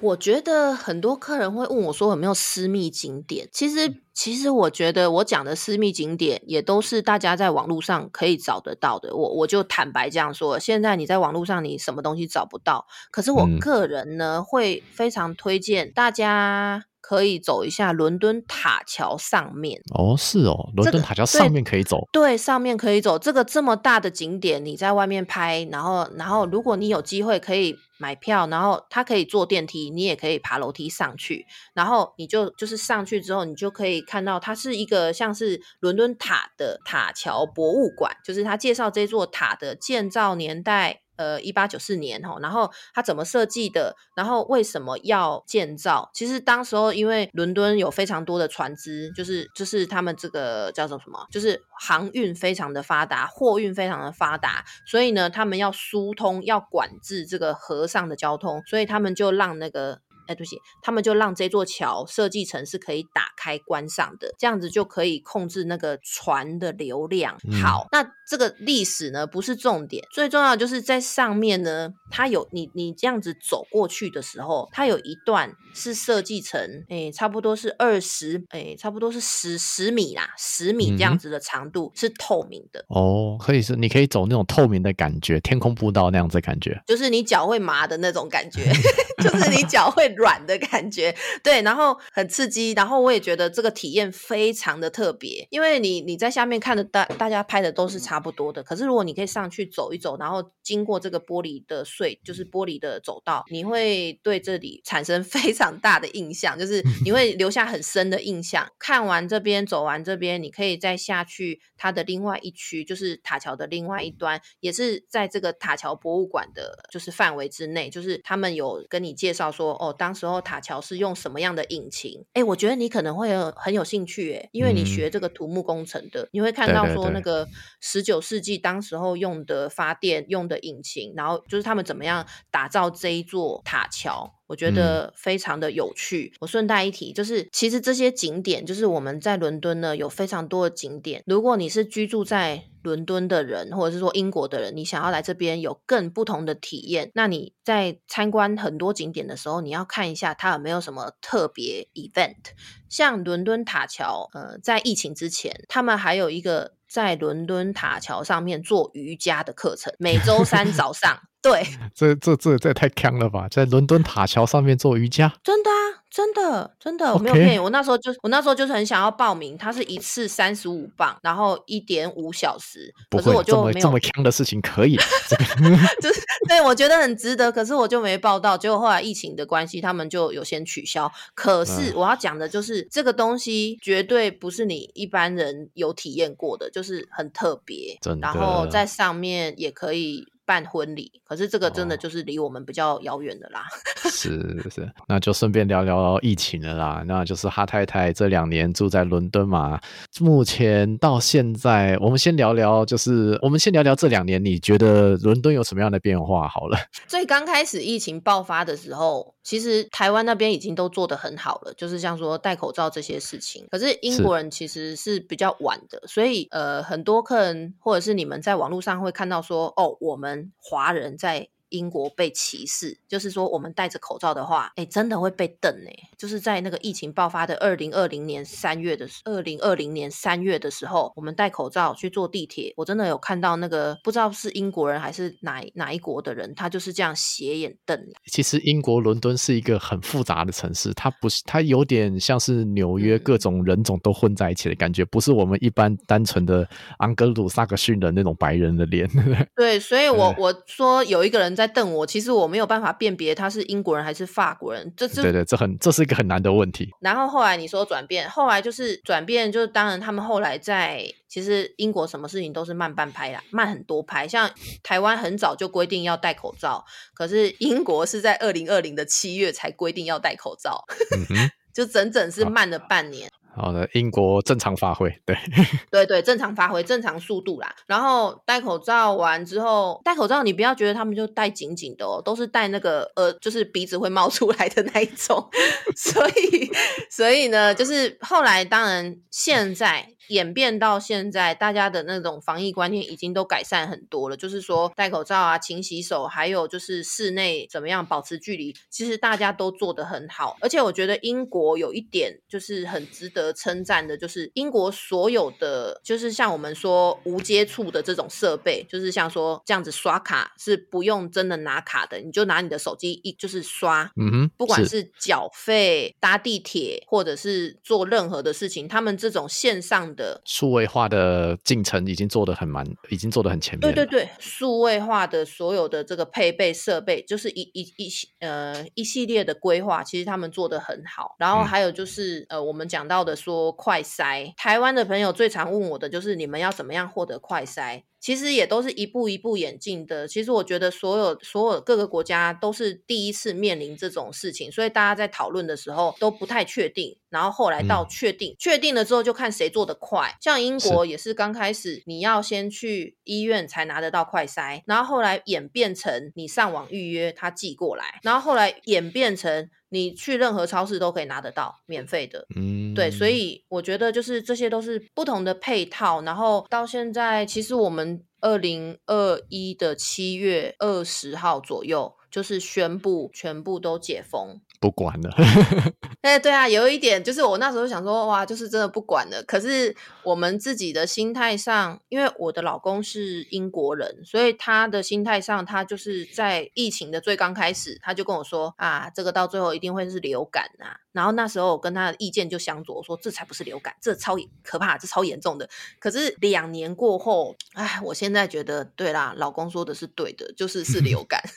我觉得很多客人会问我说有没有私密景点，其实。其实我觉得我讲的私密景点也都是大家在网络上可以找得到的。我我就坦白这样说，现在你在网络上你什么东西找不到，可是我个人呢、嗯、会非常推荐大家可以走一下伦敦塔桥上面。哦，是哦，伦敦塔桥上面可以走。这个、对，对，上面可以走。这个这么大的景点，你在外面拍，然后然后如果你有机会可以。买票，然后它可以坐电梯，你也可以爬楼梯上去。然后你就就是上去之后，你就可以看到它是一个像是伦敦塔的塔桥博物馆，就是它介绍这座塔的建造年代。呃，一八九四年哈，然后他怎么设计的？然后为什么要建造？其实当时候因为伦敦有非常多的船只，就是就是他们这个叫做什么？就是航运非常的发达，货运非常的发达，所以呢，他们要疏通，要管制这个河上的交通，所以他们就让那个。哎，对不起，他们就让这座桥设计成是可以打开关上的，这样子就可以控制那个船的流量。嗯、好，那这个历史呢不是重点，最重要的就是在上面呢，它有你你这样子走过去的时候，它有一段是设计成，哎，差不多是二十，哎，差不多是十十米啦，十米这样子的长度、嗯、是透明的。哦，可以是你可以走那种透明的感觉，天空步道那样子的感觉，就是你脚会麻的那种感觉，就是你脚会。软的感觉，对，然后很刺激，然后我也觉得这个体验非常的特别，因为你你在下面看的大大家拍的都是差不多的，可是如果你可以上去走一走，然后经过这个玻璃的隧，就是玻璃的走道，你会对这里产生 非常大的印象，就是你会留下很深的印象。看完这边，走完这边，你可以再下去它的另外一区，就是塔桥的另外一端，也是在这个塔桥博物馆的，就是范围之内，就是他们有跟你介绍说，哦，当时候塔桥是用什么样的引擎？哎，我觉得你可能会有很有兴趣，哎，因为你学这个土木工程的，嗯、你会看到说那个十九世纪当时候用的发电用的引擎，然后就是他们怎么样打造这一座塔桥。我觉得非常的有趣。嗯、我顺带一提，就是其实这些景点，就是我们在伦敦呢有非常多的景点。如果你是居住在伦敦的人，或者是说英国的人，你想要来这边有更不同的体验，那你在参观很多景点的时候，你要看一下它有没有什么特别 event。像伦敦塔桥，呃，在疫情之前，他们还有一个在伦敦塔桥上面做瑜伽的课程，每周三早上。对，这这这这也太强了吧！在伦敦塔桥上面做瑜伽，真的啊，真的真的，我没有骗你。我那时候就我那时候就是很想要报名，它是一次三十五磅，然后一点五小时。不会，可是我就没有这么强的事情可以，这个 就是对我觉得很值得。可是我就没报到，结果后来疫情的关系，他们就有先取消。可是我要讲的就是、嗯、这个东西绝对不是你一般人有体验过的，就是很特别。然后在上面也可以。办婚礼，可是这个真的就是离我们比较遥远的啦。哦、是是，那就顺便聊聊疫情了啦。那就是哈太太这两年住在伦敦嘛，目前到现在，我们先聊聊，就是我们先聊聊这两年，你觉得伦敦有什么样的变化？好了，最刚开始疫情爆发的时候，其实台湾那边已经都做得很好了，就是像说戴口罩这些事情。可是英国人其实是比较晚的，所以呃，很多客人或者是你们在网络上会看到说，哦，我们。华人在英国被歧视，就是说我们戴着口罩的话，哎，真的会被瞪哎。就是在那个疫情爆发的二零二零年三月的二零二零年三月的时候，我们戴口罩去坐地铁，我真的有看到那个不知道是英国人还是哪哪一国的人，他就是这样斜眼瞪。其实英国伦敦是一个很复杂的城市，它不是，它有点像是纽约，各种人种都混在一起的感觉，嗯、不是我们一般单纯的安格鲁萨克逊的那种白人的脸。对，所以我我说有一个人在。在瞪我，其实我没有办法辨别他是英国人还是法国人。这是对对，这很这是一个很难的问题。然后后来你说转变，后来就是转变，就是当然他们后来在其实英国什么事情都是慢半拍啦，慢很多拍。像台湾很早就规定要戴口罩，可是英国是在二零二零的七月才规定要戴口罩，嗯、就整整是慢了半年。好的，英国正常发挥，对，对对，正常发挥，正常速度啦。然后戴口罩完之后，戴口罩你不要觉得他们就戴紧紧的哦，都是戴那个呃，就是鼻子会冒出来的那一种。所以，所以呢，就是后来当然现在。演变到现在，大家的那种防疫观念已经都改善很多了。就是说戴口罩啊、勤洗手，还有就是室内怎么样保持距离，其实大家都做得很好。而且我觉得英国有一点就是很值得称赞的，就是英国所有的就是像我们说无接触的这种设备，就是像说这样子刷卡是不用真的拿卡的，你就拿你的手机一就是刷，嗯哼，不管是缴费、搭地铁或者是做任何的事情，他们这种线上。的数位化的进程已经做得很满，已经做得很前面。对对对，数位化的所有的这个配备设备，就是一一一呃一系列的规划，其实他们做得很好。然后还有就是、嗯、呃，我们讲到的说快筛，台湾的朋友最常问我的就是你们要怎么样获得快筛？其实也都是一步一步演进的。其实我觉得所有所有各个国家都是第一次面临这种事情，所以大家在讨论的时候都不太确定。然后后来到确定，嗯、确定了之后就看谁做得快。像英国也是刚开始你要先去医院才拿得到快筛，然后后来演变成你上网预约，他寄过来，然后后来演变成。你去任何超市都可以拿得到免费的，嗯，对，所以我觉得就是这些都是不同的配套，然后到现在其实我们二零二一的七月二十号左右就是宣布全部都解封。不管了。哎，对啊，有一点就是我那时候想说，哇，就是真的不管了。可是我们自己的心态上，因为我的老公是英国人，所以他的心态上，他就是在疫情的最刚开始，他就跟我说啊，这个到最后一定会是流感啊。然后那时候我跟他的意见就相左，我说这才不是流感，这超可怕，这超严重的。可是两年过后，哎，我现在觉得对啦，老公说的是对的，就是是流感。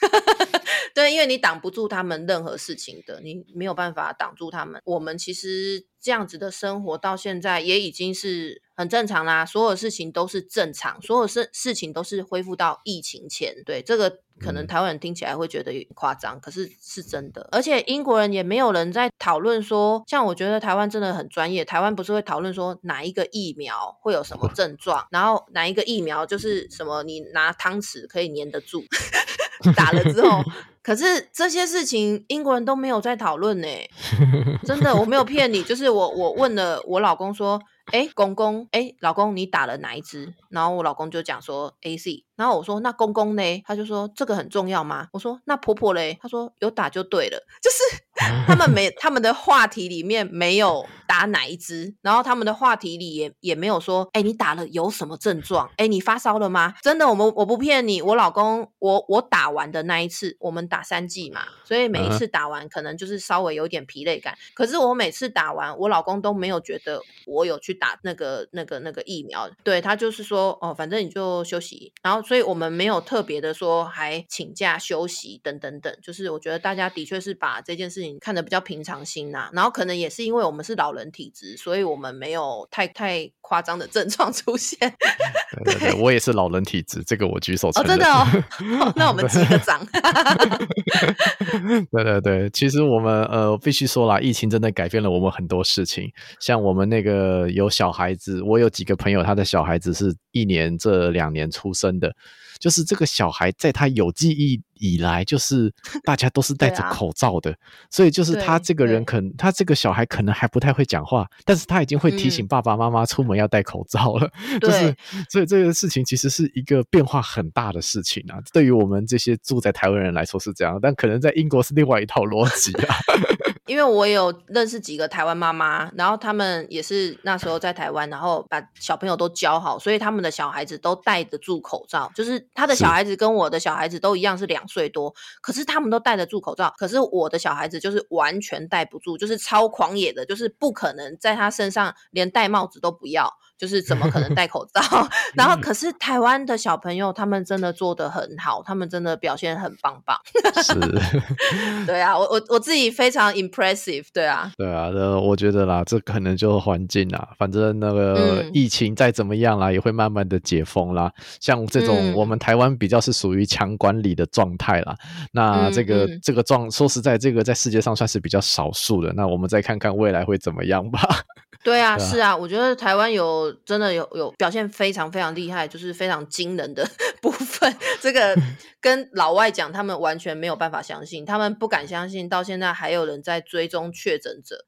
对，因为你挡不住他们任何事情的，你没有办法挡住他们。我们其实这样子的生活到现在也已经是很正常啦，所有事情都是正常，所有事事情都是恢复到疫情前。对，这个可能台湾人听起来会觉得有点夸张，可是是真的。而且英国人也没有人在讨论说，像我觉得台湾真的很专业，台湾不是会讨论说哪一个疫苗会有什么 症状，然后哪一个疫苗就是什么你拿汤匙可以粘得住。打了之后，可是这些事情英国人都没有在讨论呢，真的，我没有骗你，就是我我问了我老公说，哎，公公，哎，老公，你打了哪一支？然后我老公就讲说 AC。然后我说那公公呢？他就说这个很重要吗？我说那婆婆嘞？他说有打就对了，就是 他们没他们的话题里面没有打哪一支，然后他们的话题里也也没有说，哎，你打了有什么症状？哎，你发烧了吗？真的，我们我不骗你，我老公我我打完的那一次，我们打三剂嘛，所以每一次打完可能就是稍微有点疲累感，可是我每次打完，我老公都没有觉得我有去打那个那个那个疫苗，对，他就是说哦，反正你就休息，然后。所以我们没有特别的说还请假休息等等等，就是我觉得大家的确是把这件事情看得比较平常心呐、啊，然后可能也是因为我们是老人体质，所以我们没有太太夸张的症状出现。对对对，我也是老人体质，这个我举手承认。哦，真的哦，哦，那我们击个掌。对对对，其实我们呃必须说啦，疫情真的改变了我们很多事情，像我们那个有小孩子，我有几个朋友，他的小孩子是一年这两年出生的。就是这个小孩在他有记忆以来，就是 大家都是戴着口罩的，啊、所以就是他这个人可能，他这个小孩可能还不太会讲话，但是他已经会提醒爸爸妈妈出门要戴口罩了。嗯、就是，所以这个事情其实是一个变化很大的事情啊。对于我们这些住在台湾人来说是这样，但可能在英国是另外一套逻辑啊。因为我有认识几个台湾妈妈，然后他们也是那时候在台湾，然后把小朋友都教好，所以他们的小孩子都戴得住口罩。就是他的小孩子跟我的小孩子都一样是两岁多，可是他们都戴得住口罩。可是我的小孩子就是完全戴不住，就是超狂野的，就是不可能在他身上连戴帽子都不要。就是怎么可能戴口罩？然后可是台湾的小朋友他们真的做得很好，他们真的表现很棒棒。是，对啊，我我我自己非常 impressive。对啊，对啊，呃我觉得啦，这可能就是环境啦。反正那个疫情再怎么样啦，嗯、也会慢慢的解封啦。像这种我们台湾比较是属于强管理的状态啦。嗯、那这个、嗯、这个状，说实在，这个在世界上算是比较少数的。那我们再看看未来会怎么样吧。对啊，对啊，是啊，我觉得台湾有真的有有表现非常非常厉害，就是非常惊人的 部分。这个 跟老外讲，他们完全没有办法相信，他们不敢相信，到现在还有人在追踪确诊者。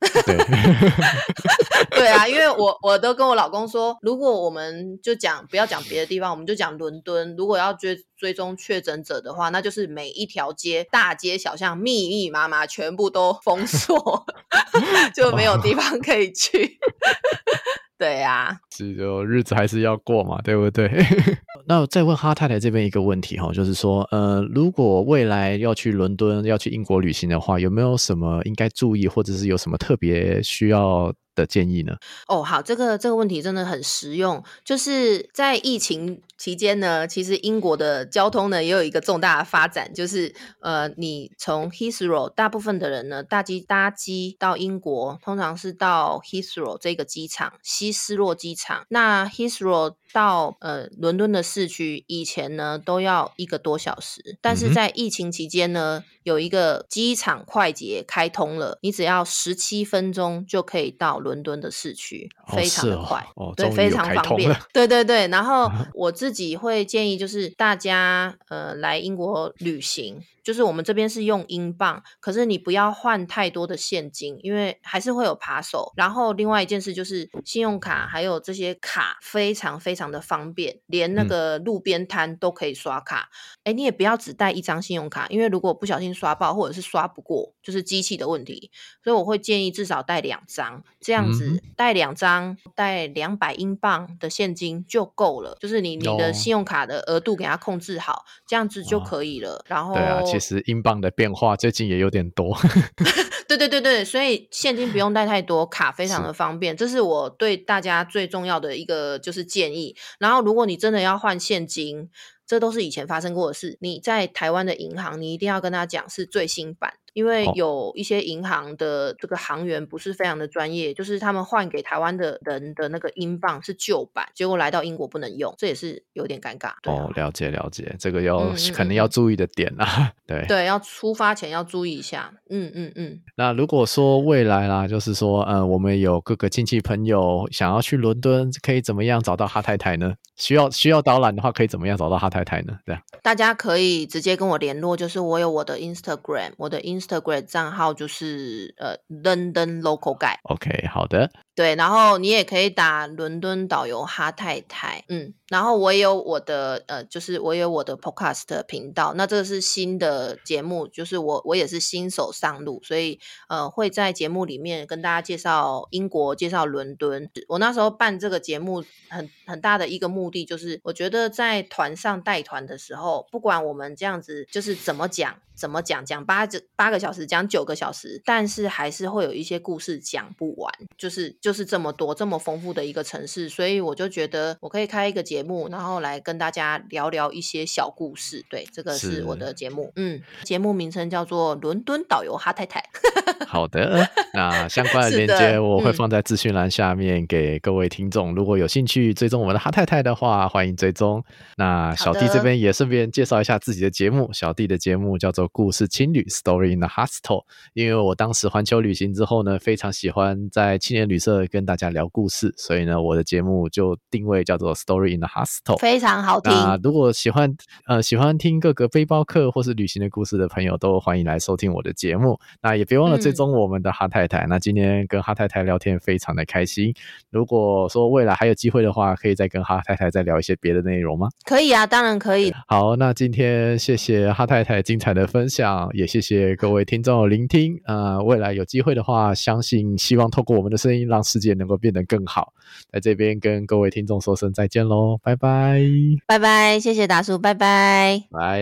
对，对啊，因为我我都跟我老公说，如果我们就讲不要讲别的地方，我们就讲伦敦，如果要追追踪确诊者的话，那就是每一条街、大街小巷密密麻麻全部都封锁，就没有地方可以去。对呀、啊，是就日子还是要过嘛，对不对？那我再问哈太太这边一个问题哈，就是说，呃，如果未来要去伦敦、要去英国旅行的话，有没有什么应该注意，或者是有什么特别需要的建议呢？哦，好，这个这个问题真的很实用。就是在疫情期间呢，其实英国的交通呢也有一个重大的发展，就是呃，你从 Heathrow，大部分的人呢，大机搭机到英国，通常是到 Heathrow 这个机场，希斯洛机场。那 Heathrow 到呃伦敦的市区，以前呢都要一个多小时，但是在疫情期间呢，有一个机场快捷开通了，你只要十七分钟就可以到。秒伦敦的市区，非常的快，哦，对，非常方便。对对对，然后 我自己会建议就是大家呃来英国旅行。就是我们这边是用英镑，可是你不要换太多的现金，因为还是会有扒手。然后另外一件事就是信用卡还有这些卡非常非常的方便，连那个路边摊都可以刷卡。哎、嗯，你也不要只带一张信用卡，因为如果不小心刷爆或者是刷不过，就是机器的问题。所以我会建议至少带两张，这样子带两张带两百英镑的现金就够了。就是你你的信用卡的额度给它控制好，这样子就可以了。然后对啊，其实英镑的变化最近也有点多，对对对对，所以现金不用带太多，卡非常的方便，这是我对大家最重要的一个就是建议。然后如果你真的要换现金，这都是以前发生过的事，你在台湾的银行，你一定要跟他讲是最新版。因为有一些银行的这个行员不是非常的专业，就是他们换给台湾的人的那个英镑是旧版，结果来到英国不能用，这也是有点尴尬。对啊、哦，了解了解，这个要、嗯、可能要注意的点啊，对对，要出发前要注意一下。嗯嗯嗯。那如果说未来啦，就是说，嗯、呃，我们有各个亲戚朋友想要去伦敦，可以怎么样找到哈太太呢？需要需要导览的话，可以怎么样找到哈太太呢？对，大家可以直接跟我联络，就是我有我的 Instagram，我的 Instagram。Instagram 账号就是呃，London Local Guy。OK，好的。对，然后你也可以打伦敦导游哈太太，嗯，然后我也有我的呃，就是我有我的 Podcast 频道，那这个是新的节目，就是我我也是新手上路，所以呃会在节目里面跟大家介绍英国，介绍伦敦。我那时候办这个节目很很大的一个目的就是，我觉得在团上带团的时候，不管我们这样子就是怎么讲怎么讲，讲八九八个小时，讲九个小时，但是还是会有一些故事讲不完，就是就。就是这么多这么丰富的一个城市，所以我就觉得我可以开一个节目，然后来跟大家聊聊一些小故事。对，这个是我的节目，嗯，节目名称叫做《伦敦导游哈太太》。好的，那相关的链接我会放在资讯栏下面给各位听众。如果有兴趣追踪我们的哈太太的话，欢迎追踪。那小弟这边也顺便介绍一下自己的节目，小弟的节目叫做《故事青旅 Story in the Hostel》。因为我当时环球旅行之后呢，非常喜欢在青年旅社。跟大家聊故事，所以呢，我的节目就定位叫做 Story in the Hostel，非常好听。那如果喜欢呃喜欢听各个背包客或是旅行的故事的朋友，都欢迎来收听我的节目。那也别忘了追踪我们的哈太太。嗯、那今天跟哈太太聊天非常的开心。如果说未来还有机会的话，可以再跟哈太太再聊一些别的内容吗？可以啊，当然可以。好，那今天谢谢哈太太精彩的分享，也谢谢各位听众的聆听。呃，未来有机会的话，相信希望透过我们的声音让。世界能够变得更好，在这边跟各位听众说声再见喽，拜拜，拜拜，谢谢大叔，拜拜，拜。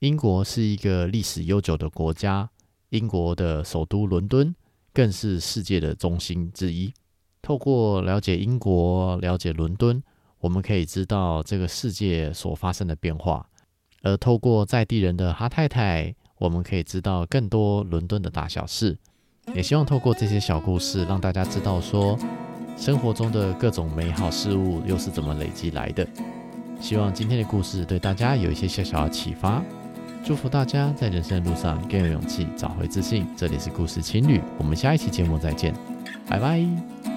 英国是一个历史悠久的国家，英国的首都伦敦更是世界的中心之一。透过了解英国，了解伦敦，我们可以知道这个世界所发生的变化；而透过在地人的哈太太，我们可以知道更多伦敦的大小事。也希望透过这些小故事，让大家知道说，生活中的各种美好事物又是怎么累积来的。希望今天的故事对大家有一些小小的启发。祝福大家在人生的路上更有勇气，找回自信。这里是故事情侣，我们下一期节目再见，拜拜。